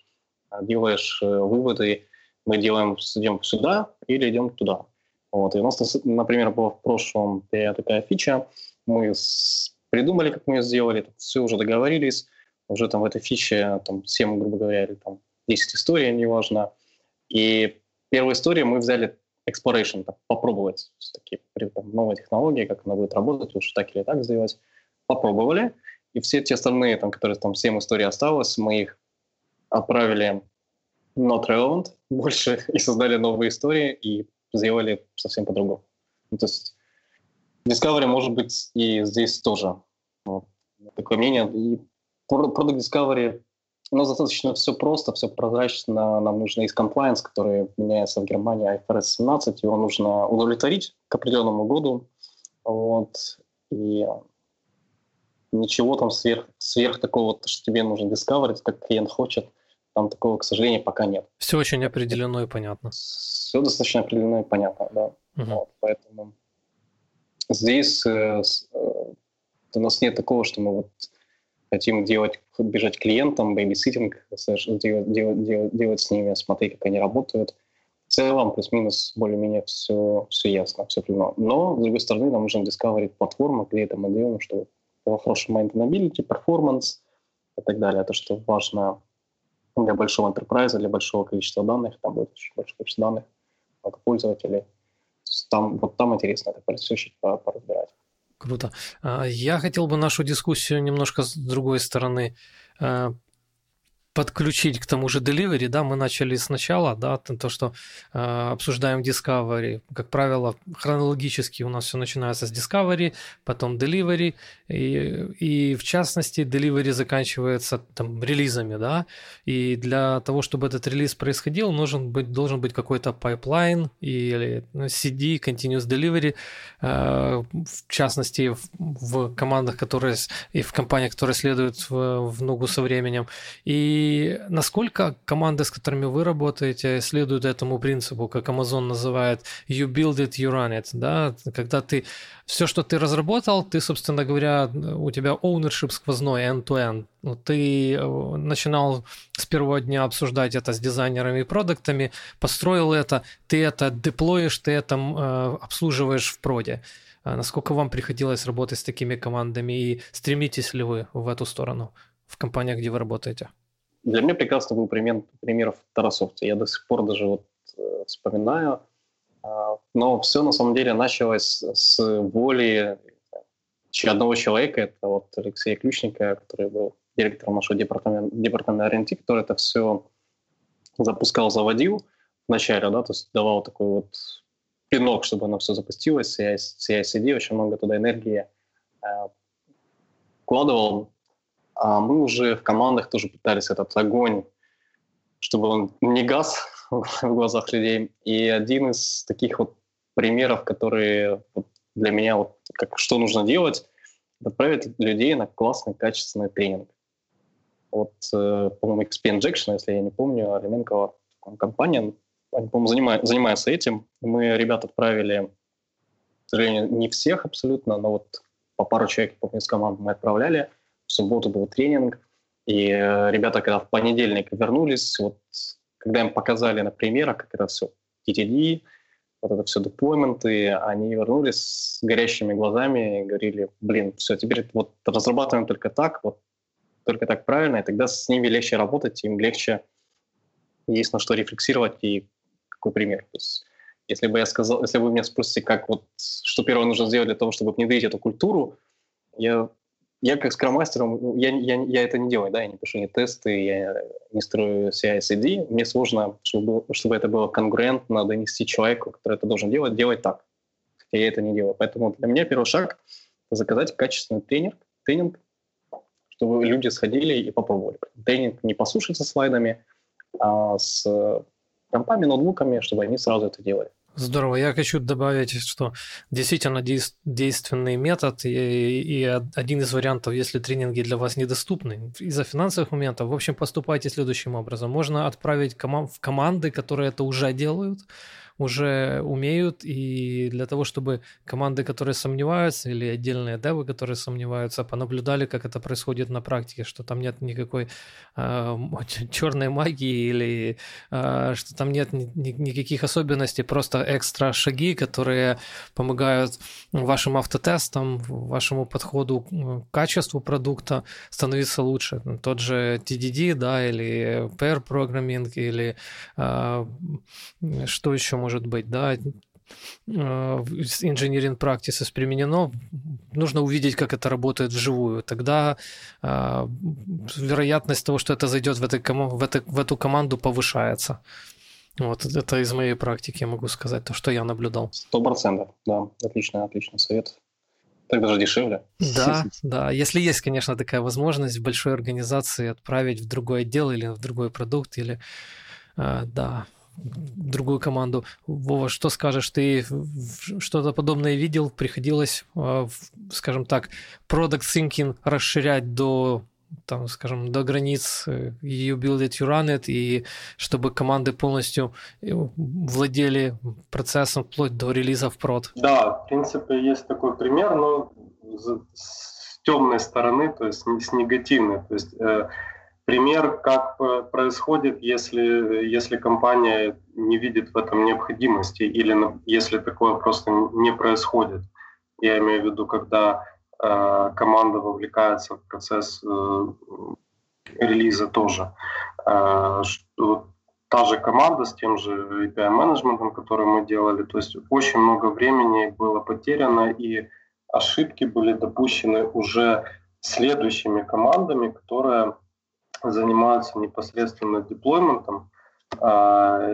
делаешь выводы, мы делаем, идем сюда или идем туда. Вот. И у нас, например, была в прошлом такая фича, мы с... придумали, как мы ее сделали, все уже договорились, уже там в этой фиче там 7, грубо говоря, или там 10 историй, неважно. И первую историю мы взяли exploration, так, попробовать все-таки там, новая как она будет работать, лучше так или так сделать. Попробовали, и все те остальные, там, которые там 7 историй осталось, мы их отправили not relevant больше и создали новые истории и сделали совсем по-другому. Ну, то есть Discovery может быть и здесь тоже. Вот. Такое мнение. И Product Discovery у нас достаточно все просто, все прозрачно. Нам нужно из compliance, который меняется в Германии, IFRS 17, его нужно удовлетворить к определенному году. Вот. И ничего там сверх, сверх такого, что тебе нужно discovery, как клиент хочет – там такого, к сожалению, пока нет. Все очень определено и понятно. Все достаточно определено и понятно, да. Угу. Вот, поэтому здесь э, э, у нас нет такого, что мы вот хотим делать, бежать клиентам, бейбиситинг, делать, делать, делать, делать с ними, смотреть, как они работают. В целом, плюс-минус, более-менее все, все ясно, все определено. Но, с другой стороны, нам нужно discovery платформа, где это мы делаем, чтобы было хороший maintainability, performance и так далее. То, что важно для большого enterprise, для большого количества данных, там будет очень большое количество данных, много пользователей. Там, вот там интересно это чуть поразбирать. Круто. А, я хотел бы нашу дискуссию немножко с другой стороны а, подключить к тому же delivery, да, мы начали сначала, да, то, что э, обсуждаем discovery, как правило, хронологически у нас все начинается с discovery, потом delivery, и, и в частности delivery заканчивается там релизами, да, и для того, чтобы этот релиз происходил, нужен быть, должен быть какой-то pipeline или ну, CD, continuous delivery, э, в частности в, в командах, которые, и в компаниях, которые следуют в, в ногу со временем, и и насколько команды, с которыми вы работаете, следуют этому принципу, как Amazon называет you build it, you run it, да, когда ты все, что ты разработал, ты, собственно говоря, у тебя ownership сквозной end-to-end. Ну, ты э, начинал с первого дня обсуждать это с дизайнерами и продуктами, построил это, ты это деплоишь, ты это э, обслуживаешь в проде. А насколько вам приходилось работать с такими командами и стремитесь ли вы в эту сторону в компаниях, где вы работаете? Для меня прекрасно был пример, пример в Тарасовце. Я до сих пор даже вот э, вспоминаю. А, но все на самом деле началось с воли одного человека, это вот Алексея Ключника, который был директором нашего департамента, департамента R&D, который это все запускал, заводил вначале, да, то есть давал такой вот пинок, чтобы оно все запустилось, CI-CD, очень много туда энергии э, вкладывал, а мы уже в командах тоже пытались этот огонь, чтобы он не газ в глазах людей. И один из таких вот примеров, которые для меня вот как что нужно делать, отправить людей на классный, качественный тренинг. Вот, э, по-моему, XP Injection, если я не помню, Алименкова компания, они, по-моему, занимают, занимаются этим. Мы ребят отправили, к сожалению, не всех абсолютно, но вот по пару человек, помню, из команды мы отправляли – в субботу был тренинг, и э, ребята, когда в понедельник вернулись, вот когда им показали на примерах, как это все TTD, вот это все деплойменты, они вернулись с горящими глазами и говорили, блин, все, теперь вот разрабатываем только так, вот только так правильно, и тогда с ними легче работать, им легче есть на что рефлексировать и какой пример. То есть, если бы я сказал, если бы вы меня спросите, как вот, что первое нужно сделать для того, чтобы внедрить эту культуру, я я как скрам-мастером, ну, я, я, я это не делаю, да, я не пишу ни тесты, я не строю CI-CD. Мне сложно, чтобы, чтобы это было конгруентно донести человеку, который это должен делать, делать так. Хотя я это не делаю. Поэтому для меня первый шаг – заказать качественный тренинг, тренинг, чтобы люди сходили и попробовали. Тренинг не послушать со слайдами, а с компами, ноутбуками, чтобы они сразу это делали. Здорово. Я хочу добавить, что действительно действенный метод и, и один из вариантов, если тренинги для вас недоступны из-за финансовых моментов, в общем, поступайте следующим образом. Можно отправить в команды, которые это уже делают, уже умеют, и для того, чтобы команды, которые сомневаются, или отдельные девы, которые сомневаются, понаблюдали, как это происходит на практике, что там нет никакой э, черной магии или э, что там нет ни, ни, никаких особенностей, просто экстра шаги, которые помогают вашим автотестам, вашему подходу к качеству продукта становиться лучше. Тот же TDD, да, или pair programming, или э, что еще может может быть, да, engineering practices применено, нужно увидеть, как это работает вживую. Тогда э, вероятность того, что это зайдет в, этой, в, этой, в эту команду, повышается. Вот это из моей практики могу сказать, то, что я наблюдал. Сто процентов, да. Отличный, отличный совет. Так даже дешевле. Да, да. Если есть, конечно, такая возможность в большой организации отправить в другой отдел или в другой продукт, или э, да, другую команду. Вова, что скажешь? Ты что-то подобное видел? Приходилось, а, скажем так, product thinking расширять до там, скажем, до границ э, you build it, you run it, и чтобы команды полностью э, владели процессом вплоть до релиза в прод. Да, в принципе, есть такой пример, но с темной стороны, то есть с негативной. То есть э, Пример, как происходит, если, если компания не видит в этом необходимости или если такое просто не происходит. Я имею в виду, когда э, команда вовлекается в процесс э, релиза тоже. Э, что, та же команда с тем же API-менеджментом, который мы делали, то есть очень много времени было потеряно, и ошибки были допущены уже следующими командами, которые занимаются непосредственно деплойментом, а,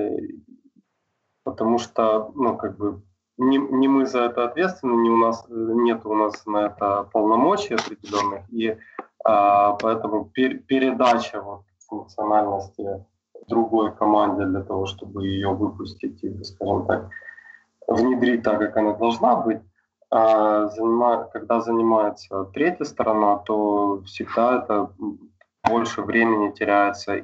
потому что, ну, как бы, не, не мы за это ответственны, не у нас, нет у нас на это полномочий определенных, и а, поэтому пер, передача вот, функциональности другой команде для того, чтобы ее выпустить и, скажем так, внедрить так, как она должна быть, а, занима, когда занимается третья сторона, то всегда это больше времени теряется и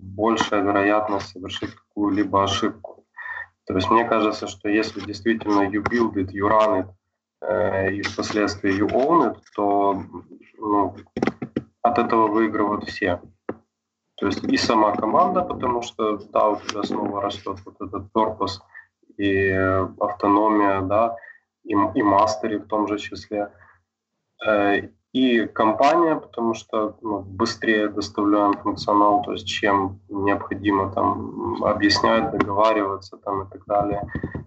большая вероятность совершить какую-либо ошибку. То есть мне кажется, что если действительно you build it, you run it, э, и впоследствии you own it, то ну, от этого выигрывают все. То есть и сама команда, потому что да, у тебя снова растет вот этот корпус и автономия, да, и, и мастери в том же числе. Э, и компания, потому что ну, быстрее доставляем функционал, то есть чем необходимо там объяснять, договариваться там и так далее.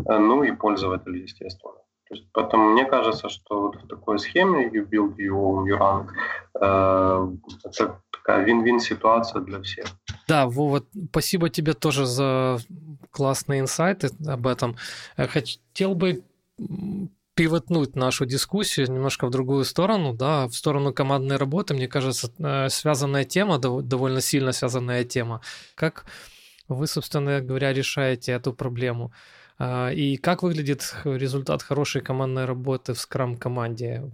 Э, ну и пользователь, естественно. То есть, поэтому мне кажется, что вот в такой схеме you build, you own, you run, э, это такая вин-вин ситуация для всех. Да, Вова, спасибо тебе тоже за классные инсайты об этом. Э, хотел бы пивотнуть нашу дискуссию немножко в другую сторону, да, в сторону командной работы, мне кажется, э, связанная тема, довольно сильно связанная тема. Как вы, собственно говоря, решаете эту проблему? А, и как выглядит результат хорошей командной работы в скрам-команде?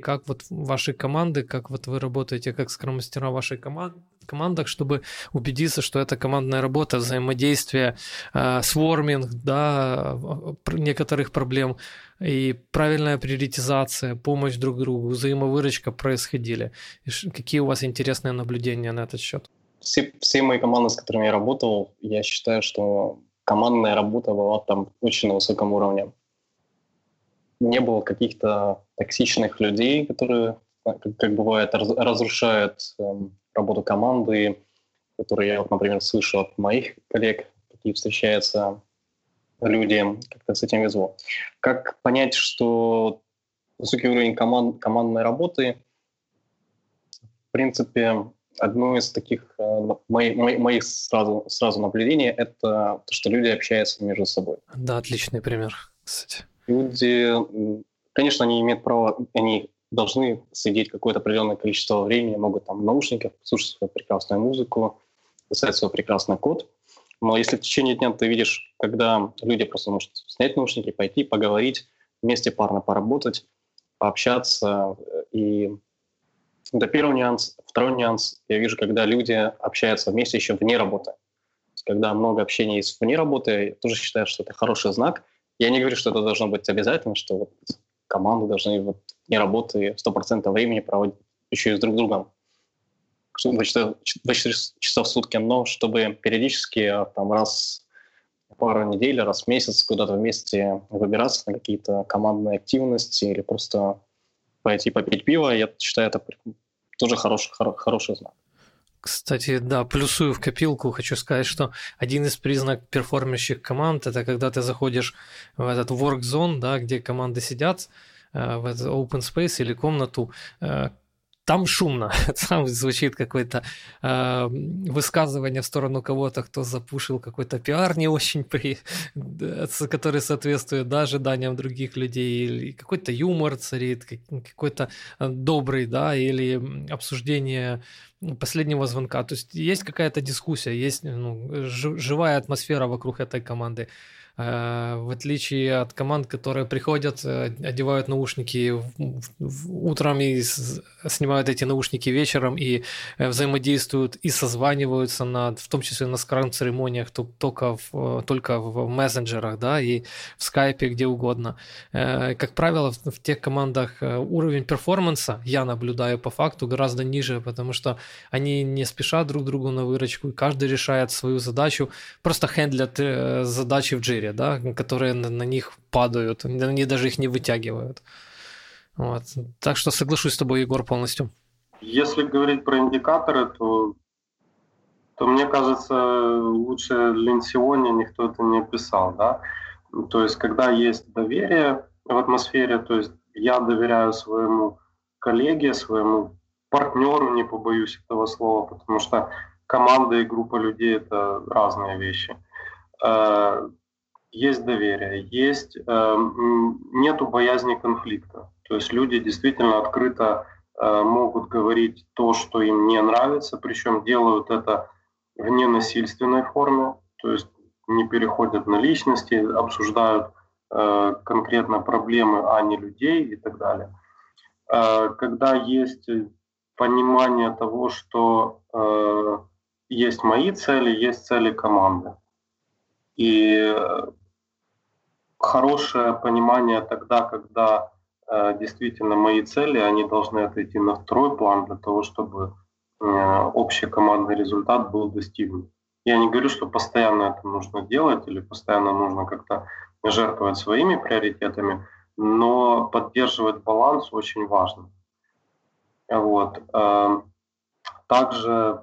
Как вот ваши команды, как вот вы работаете как скрам-мастера вашей команды, командах, чтобы убедиться, что это командная работа, взаимодействие, э, сворминг, да, некоторых проблем и правильная приоритизация, помощь друг другу, взаимовыручка происходили. И какие у вас интересные наблюдения на этот счет? Все, все мои команды, с которыми я работал, я считаю, что командная работа была там очень на высоком уровне. Не было каких-то токсичных людей, которые, как, как бывает, раз, разрушают эм, работу команды, которые я, вот, например, слышу от моих коллег, какие встречаются люди, как-то с этим везло. Как понять, что высокий уровень команд, командной работы, в принципе, одно из таких э, моих, моих сразу, сразу наблюдений – это то, что люди общаются между собой. Да, отличный пример, кстати. Люди, конечно, они имеют право, они должны сидеть какое-то определенное количество времени, могут там в наушниках слушать свою прекрасную музыку, писать свой прекрасный код, Но если в течение дня ты видишь, когда люди просто могут снять наушники, пойти, поговорить, вместе парно поработать, пообщаться. И это первый нюанс. Второй нюанс, я вижу, когда люди общаются вместе еще вне работы. Когда много общения есть вне работы, я тоже считаю, что это хороший знак. Я не говорю, что это должно быть обязательно, что вот команды должны вот не работы 100% времени проводить еще и с друг другом. 24, 24 часа в сутки, но чтобы периодически а, там раз пару недель, раз в месяц куда-то вместе выбираться на какие-то командные активности или просто пойти попить пиво, я считаю, это тоже хороший, хор, хороший знак. Кстати, да, плюсую в копилку, хочу сказать, что один из признаков перформящих команд – это когда ты заходишь в этот work zone, да, где команды сидят, э, в этот open space или комнату, э, там шумно, там звучит какое-то э, высказывание в сторону кого-то, кто запушил какой-то пиар не очень, при, который соответствует да, ожиданиям других людей, или какой-то юмор царит, какой-то э, добрый, да, или обсуждение последнего звонка. То есть есть какая-то дискуссия, есть ну, живая атмосфера вокруг этой команды. Э, в отличие от команд, которые приходят, э, одевают наушники утром и снимают эти наушники вечером и э, взаимодействуют и созваниваются, на, в том числе на скрам-церемониях, только в, только в мессенджерах, да, и в скайпе, где угодно. Как правило, в тех командах уровень перформанса, я наблюдаю по факту, гораздо ниже, потому что они не спешат друг другу на выручку, и каждый решает свою задачу, просто хендлят задачи в джире, да, которые на, на них падают, они даже их не вытягивают. Вот. Так что соглашусь с тобой, Егор, полностью. Если говорить про индикаторы, то, то мне кажется, лучше Ленсионе никто это не описал. Да? То есть, когда есть доверие в атмосфере, то есть я доверяю своему коллеге, своему партнеру, не побоюсь этого слова, потому что команда и группа людей – это разные вещи. Есть доверие, есть, э, нету боязни конфликта. То есть люди действительно открыто э, могут говорить то, что им не нравится, причем делают это в ненасильственной форме, то есть не переходят на личности, обсуждают э, конкретно проблемы, а не людей и так далее. Когда есть понимание того, что есть мои цели, есть цели команды. И хорошее понимание тогда, когда э, действительно мои цели, они должны отойти на второй план для того, чтобы э, общий командный результат был достигнут. Я не говорю, что постоянно это нужно делать или постоянно нужно как-то жертвовать своими приоритетами, но поддерживать баланс очень важно. Вот. Э, также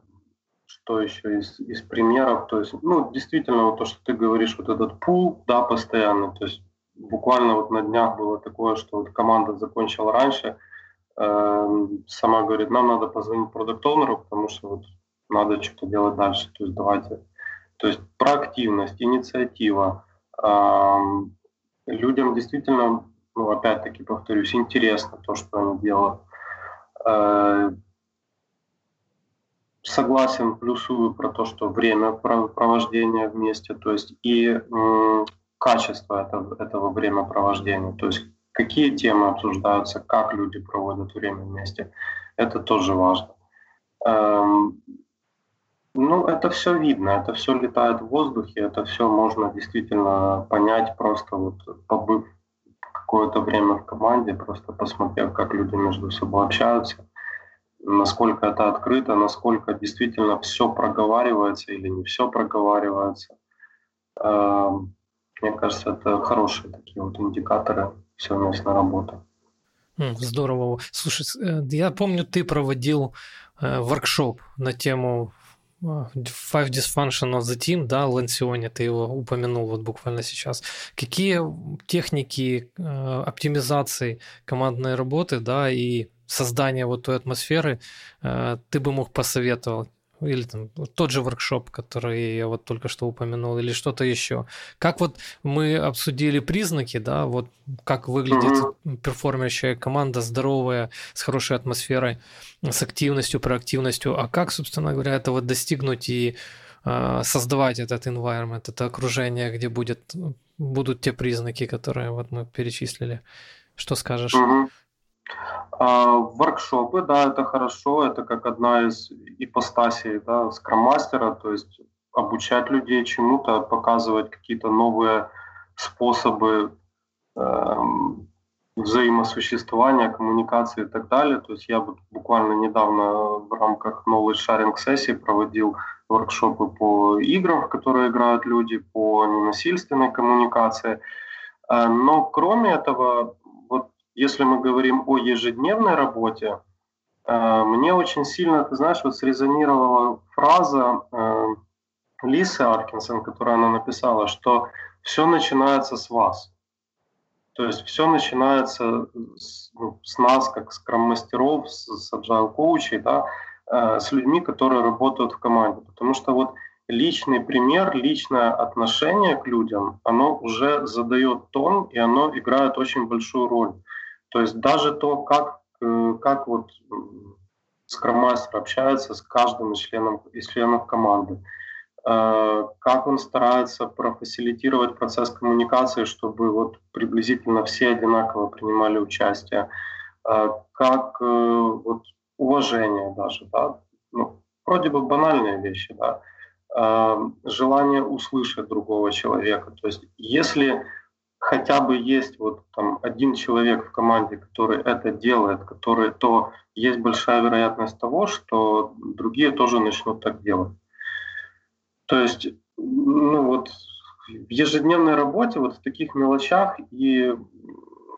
что еще из, из примеров, то есть, ну, действительно, вот то, что ты говоришь, вот этот пул, да, постоянно, то есть буквально вот на днях было такое, что вот команда закончила раньше, э, сама говорит, нам надо позвонить продукт потому что вот надо что-то делать дальше, то есть давайте. То есть проактивность, инициатива. Э, людям действительно, ну, опять-таки повторюсь, интересно то, что они делают. Э, согласен, плюсую про то, что время провождения вместе, то есть и качество этого, этого времяпровождения, то есть какие темы обсуждаются, как люди проводят время вместе, это тоже важно. Эм, ну, это все видно, это все летает в воздухе, это все можно действительно понять, просто вот побыв какое-то время в команде, просто посмотрев, как люди между собой общаются – насколько это открыто, насколько действительно все проговаривается или не все проговаривается. Эм, мне кажется, это хорошие такие вот индикаторы совместной работы. Здорово. Слушай, э, я помню, ты проводил э, воркшоп на тему э, Five Dysfunction of the Team, да, Лансионе, ты его упомянул вот буквально сейчас. Какие техники оптимизации командной работы, да, и создания вот той атмосферы э, ты бы мог посоветовал? Или там тот же воркшоп, который я вот только что упомянул, или что-то еще. Как вот мы обсудили признаки, да, вот как выглядит mm-hmm. перформящая команда, здоровая, с хорошей атмосферой, с активностью, проактивностью, а как, собственно говоря, это вот достигнуть и э, создавать этот environment, это окружение, где будет, будут те признаки, которые вот мы перечислили. Что скажешь? Угу. А, воркшопы, да, это хорошо, это как одна из ипостасей да, скроммастера, то есть обучать людей чему-то, показывать какие-то новые способы э, взаимосуществования, коммуникации и так далее. То есть я буквально недавно в рамках knowledge sharing сессии проводил воркшопы по играм, в которые играют люди, по ненасильственной коммуникации. Э, но кроме этого, если мы говорим о ежедневной работе, э, мне очень сильно, ты знаешь, вот срезонировала фраза э, Лисы Аркинсон, которую она написала, что все начинается с вас. То есть все начинается с, ну, с нас, как с, с agile коучей, да, э, с людьми, которые работают в команде. Потому что вот личный пример, личное отношение к людям, оно уже задает тон, и оно играет очень большую роль. То есть даже то, как, э, как вот скрам-мастер общается с каждым из членов, из членов команды, Э, как он старается профасилитировать процесс коммуникации, чтобы вот приблизительно все одинаково принимали участие, э, как э, вот уважение даже, да, ну, вроде бы банальные вещи, да, желание услышать другого человека. То есть если хотя бы есть вот там один человек в команде, который это делает, который, то есть большая вероятность того, что другие тоже начнут так делать. То есть, ну вот в ежедневной работе, вот в таких мелочах и,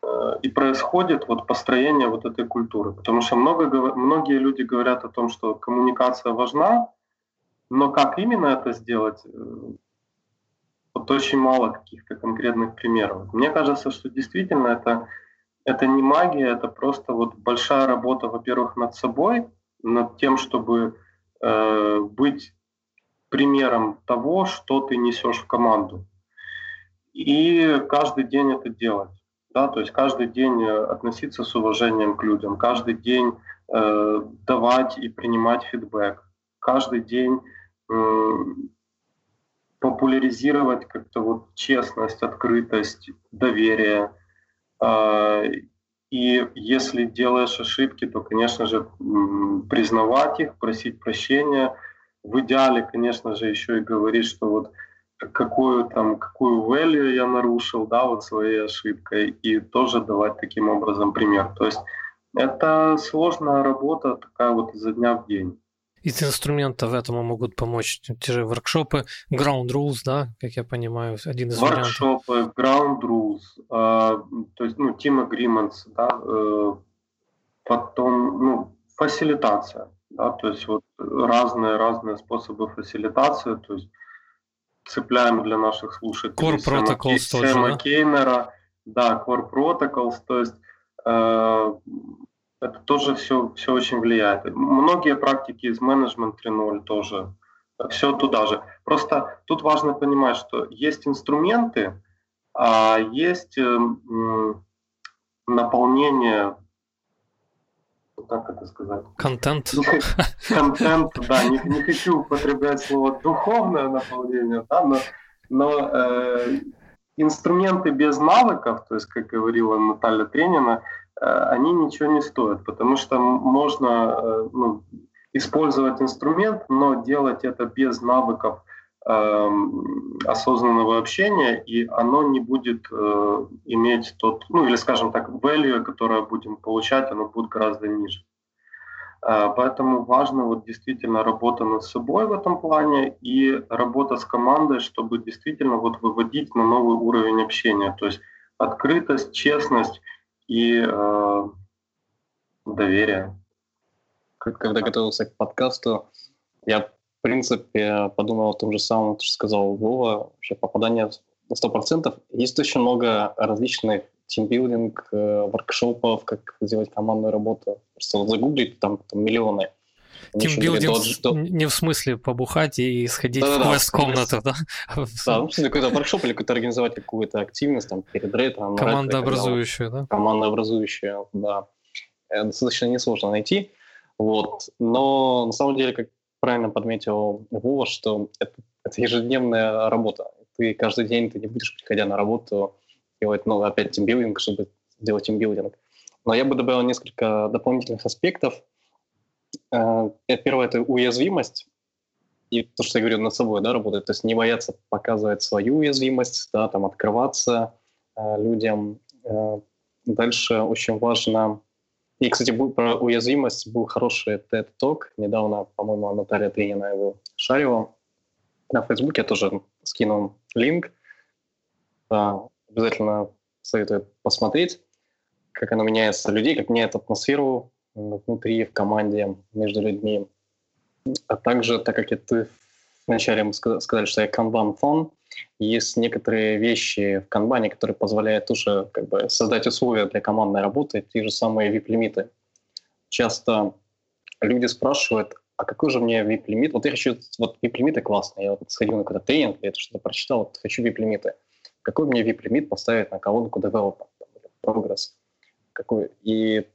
э, и происходит вот построение вот этой культуры. Потому что много, многие люди говорят о том, что коммуникация важна, но как именно это сделать, э, вот очень мало каких-то конкретных примеров. Мне кажется, что действительно это, это не магия, это просто вот большая работа, во-первых, над собой, над тем, чтобы э, быть примером того, что ты несешь в команду. И каждый день это делать. Да, то есть каждый день э, относиться с уважением к людям, каждый день э, давать и принимать фидбэк, каждый день э, популяризировать как-то вот честность, открытость, доверие. Э, и если делаешь ошибки, то, конечно же, признавать их, просить прощения – в идеале, конечно же, еще и говорить, что вот какую там, какую value я нарушил, да, вот своей ошибкой, и тоже давать таким образом пример. То есть это сложная работа такая вот изо дня в день. Из инструментов этому могут помочь те же воркшопы, ground rules, да, как я понимаю, один из воркшопы, вариантов. ground rules, э, то есть, ну, team agreements, да, э, потом, ну, фасилитация, да, то есть вот разные-разные способы фасилитации, то есть цепляем для наших слушателей Core Сэма, Protocols Сэма да? Кейнера, да, Core Protocols, то есть э, это тоже все, все очень влияет. Многие практики из Management 3.0 тоже, все туда же. Просто тут важно понимать, что есть инструменты, а есть э, наполнение как это сказать? Контент. Контент, да, не, не хочу употреблять слово духовное наполнение, да, но, но э, инструменты без навыков, то есть, как говорила Наталья Тренина, они ничего не стоят, потому что можно э, ну, использовать инструмент, но делать это без навыков Эм, осознанного общения, и оно не будет э, иметь тот, ну или, скажем так, value, которое будем получать, оно будет гораздо ниже. Э, поэтому важно вот действительно работа над собой в этом плане и работа с командой, чтобы действительно вот выводить на новый уровень общения. То есть открытость, честность и э, доверие. Когда готовился к подкасту, я в принципе, подумал о том же самом, что сказал Вова, вообще попадание на 100%. Есть очень много различных тимбилдинг, э, воркшопов, как сделать командную работу. Просто загуглить, там, там миллионы. Тимбилдинг не в смысле побухать и сходить да, в квест-комнату, да? Да, ну, какой-то воркшоп или какой-то организовать какую-то активность там перед рейтом. Командообразующую, да? Командообразующую, да. Достаточно несложно найти. Вот. Но на самом деле, как правильно подметил Вова, что это, это ежедневная работа. Ты каждый день ты не будешь, приходя на работу, делать ну, опять тимбилдинг, чтобы сделать тимбилдинг. Но я бы добавил несколько дополнительных аспектов. Э, первое – это уязвимость. И то, что я говорю, над собой да, работать. То есть не бояться показывать свою уязвимость, да, там, открываться э, людям. Э, дальше очень важно и, кстати, был, про уязвимость был хороший TED-ток. Недавно, по-моему, Наталья Тринина его шарила. На Фейсбуке я тоже скинул линк. Да, обязательно советую посмотреть, как оно меняется людей, как меняет атмосферу внутри, в команде, между людьми. А также, так как ты вначале мы сказали, что я канбан-фон, есть некоторые вещи в канбане, которые позволяют тоже как бы, создать условия для командной работы, те же самые VIP-лимиты. Часто люди спрашивают, а какой же мне VIP-лимит? Вот я хочу, вот VIP-лимиты классные, я вот сходил на какой-то тренинг, я это что-то прочитал, вот хочу VIP-лимиты. Какой мне VIP-лимит поставить на колонку или progress? Какой? И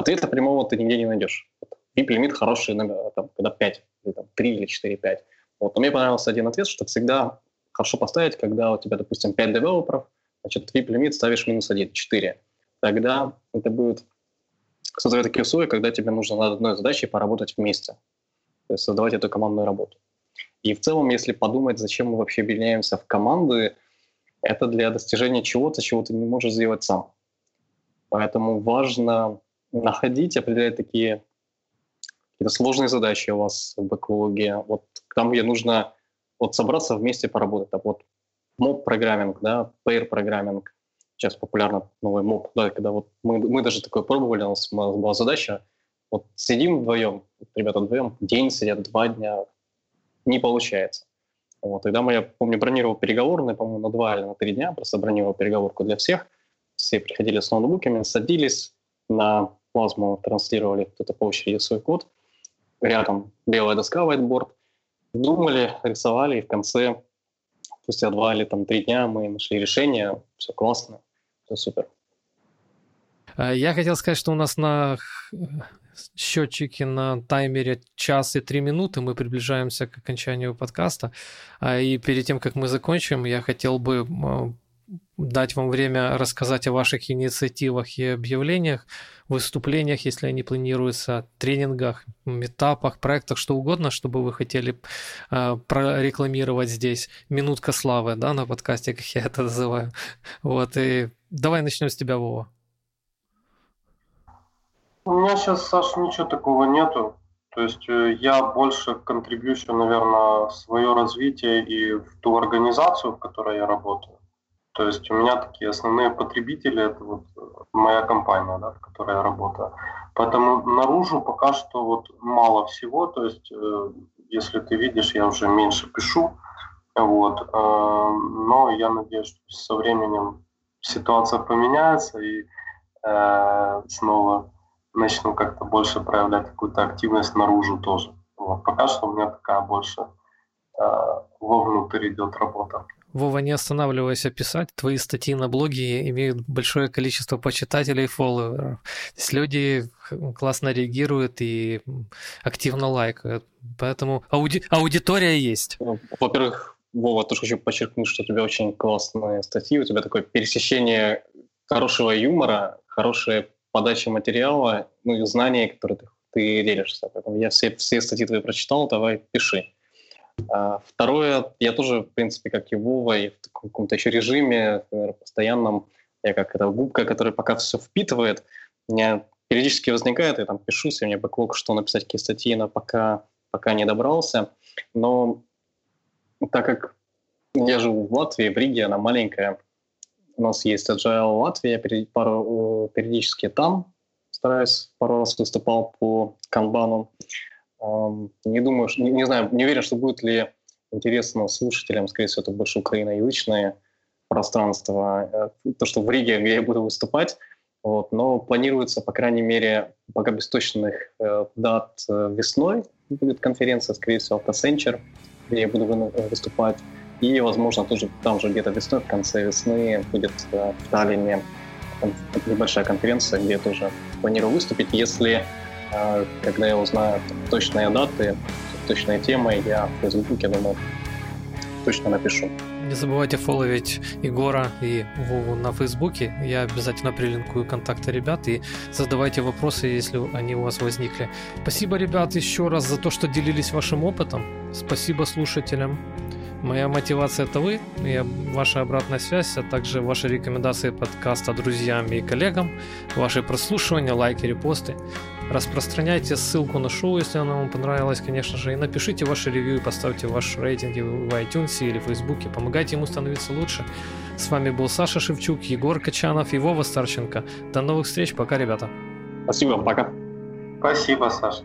ответа прямого ты нигде не найдешь. VIP-лимит хороший, там, когда 5, или там, 3 или 4, 5. Вот. Но мне понравился один ответ, что всегда хорошо поставить, когда у тебя, допустим, 5 девелоперов, значит, VIP лимит ставишь минус 1, 4. Тогда это будет создавать такие условия, когда тебе нужно над одной задачей поработать вместе. То есть создавать эту командную работу. И в целом, если подумать, зачем мы вообще объединяемся в команды, это для достижения чего-то, чего ты не можешь сделать сам. Поэтому важно находить, определять такие какие-то сложные задачи у вас в бэклоге, вот там, где нужно вот собраться вместе поработать. Так вот, моб-программинг, да, pair-программинг, сейчас популярно новый моб, да, когда вот мы, мы даже такое пробовали, у нас была задача, вот сидим вдвоем, ребята вдвоем, день сидят, два дня, не получается. Вот, тогда мы, я помню, бронировал переговорные, по-моему, на два или на три дня, просто бронировал переговорку для всех. Все приходили с ноутбуками, садились, на плазму транслировали кто-то по очереди свой код. Рядом белая доска, whiteboard, думали, рисовали, и в конце, спустя два или там три дня мы нашли решение, все классно, все супер. А, я хотел сказать, что у нас на счетчике на таймере час и три минуты мы приближаемся к окончанию подкаста. А, и перед тем, как мы закончим, я хотел бы дать вам время рассказать о ваших инициативах и объявлениях, выступлениях, если они планируются, тренингах, метапах, проектах, что угодно, чтобы вы хотели э, прорекламировать здесь. Минутка славы, да, на подкасте, как я это называю. Вот, и давай начнем с тебя, Вова. У меня сейчас, Саш, ничего такого нету. То есть э, я больше контрибьющу, наверное, свое развитие и в ту организацию, в которой я работаю. То есть у меня такие основные потребители, это вот э, моя компания, да, в которой я работаю. Поэтому наружу пока что вот мало всего, то есть э, если ты видишь, я уже меньше пишу, вот, э, но я надеюсь, что со временем ситуация поменяется и э, снова начну как-то больше проявлять какую-то активность наружу тоже. Вот, пока что у меня такая больше э, вовнутрь идет работа. Вова, не останавливайся писать. Твои статьи на блоге имеют большое количество почитателей и фолловеров. То есть люди классно реагируют и активно лайкают. Поэтому ауди... аудитория есть. Ну, во-первых, Вова, тоже хочу подчеркнуть, что у тебя очень классные статьи, у тебя такое пересечение хорошего юмора, хорошая подача материала, ну и знаний, которые ты, ты делишься. Поэтому я все, все статьи твои прочитал, давай пиши. А второе, я тоже, в принципе, как и Вова, и в каком-то еще режиме, наверное, постоянном, я как эта губка, которая пока все впитывает, у меня периодически возникает, я там пишу себе, мне бэклог, что написать какие статьи, но пока, пока не добрался. Но так как я живу в Латвии, в Риге, она маленькая, у нас есть Agile Латвия, я пару, периодически там стараюсь, пару раз выступал по канбану. Не думаю, не, не знаю, не уверен, что будет ли интересно слушателям, скорее всего, это больше украиноязычное пространство, э, то, что в Риге, где я буду выступать, вот, но планируется, по крайней мере, пока без точных э, дат э, весной будет конференция, скорее всего, Autocenture, где я буду выступать, и, возможно, тоже там же где-то весной, в конце весны будет э, в Таллине небольшая конференция, где я тоже планирую выступить. Если когда я узнаю точные даты, точной темой, я в Фейсбуке, думаю, точно напишу. Не забывайте фолловить Егора и Вову на Фейсбуке. Я обязательно прилинкую контакты ребят и задавайте вопросы, если они у вас возникли. Спасибо, ребят, еще раз за то, что делились вашим опытом. Спасибо слушателям. Моя мотивация это вы, и ваша обратная связь, а также ваши рекомендации подкаста друзьям и коллегам, ваши прослушивания, лайки, репосты. Распространяйте ссылку на шоу, если оно вам понравилось, конечно же, и напишите ваши ревью и поставьте ваши рейтинги в iTunes или в Facebook. Помогайте ему становиться лучше. С вами был Саша Шевчук, Егор Качанов и Вова Старченко. До новых встреч, пока, ребята. Спасибо, пока. Спасибо, Саша.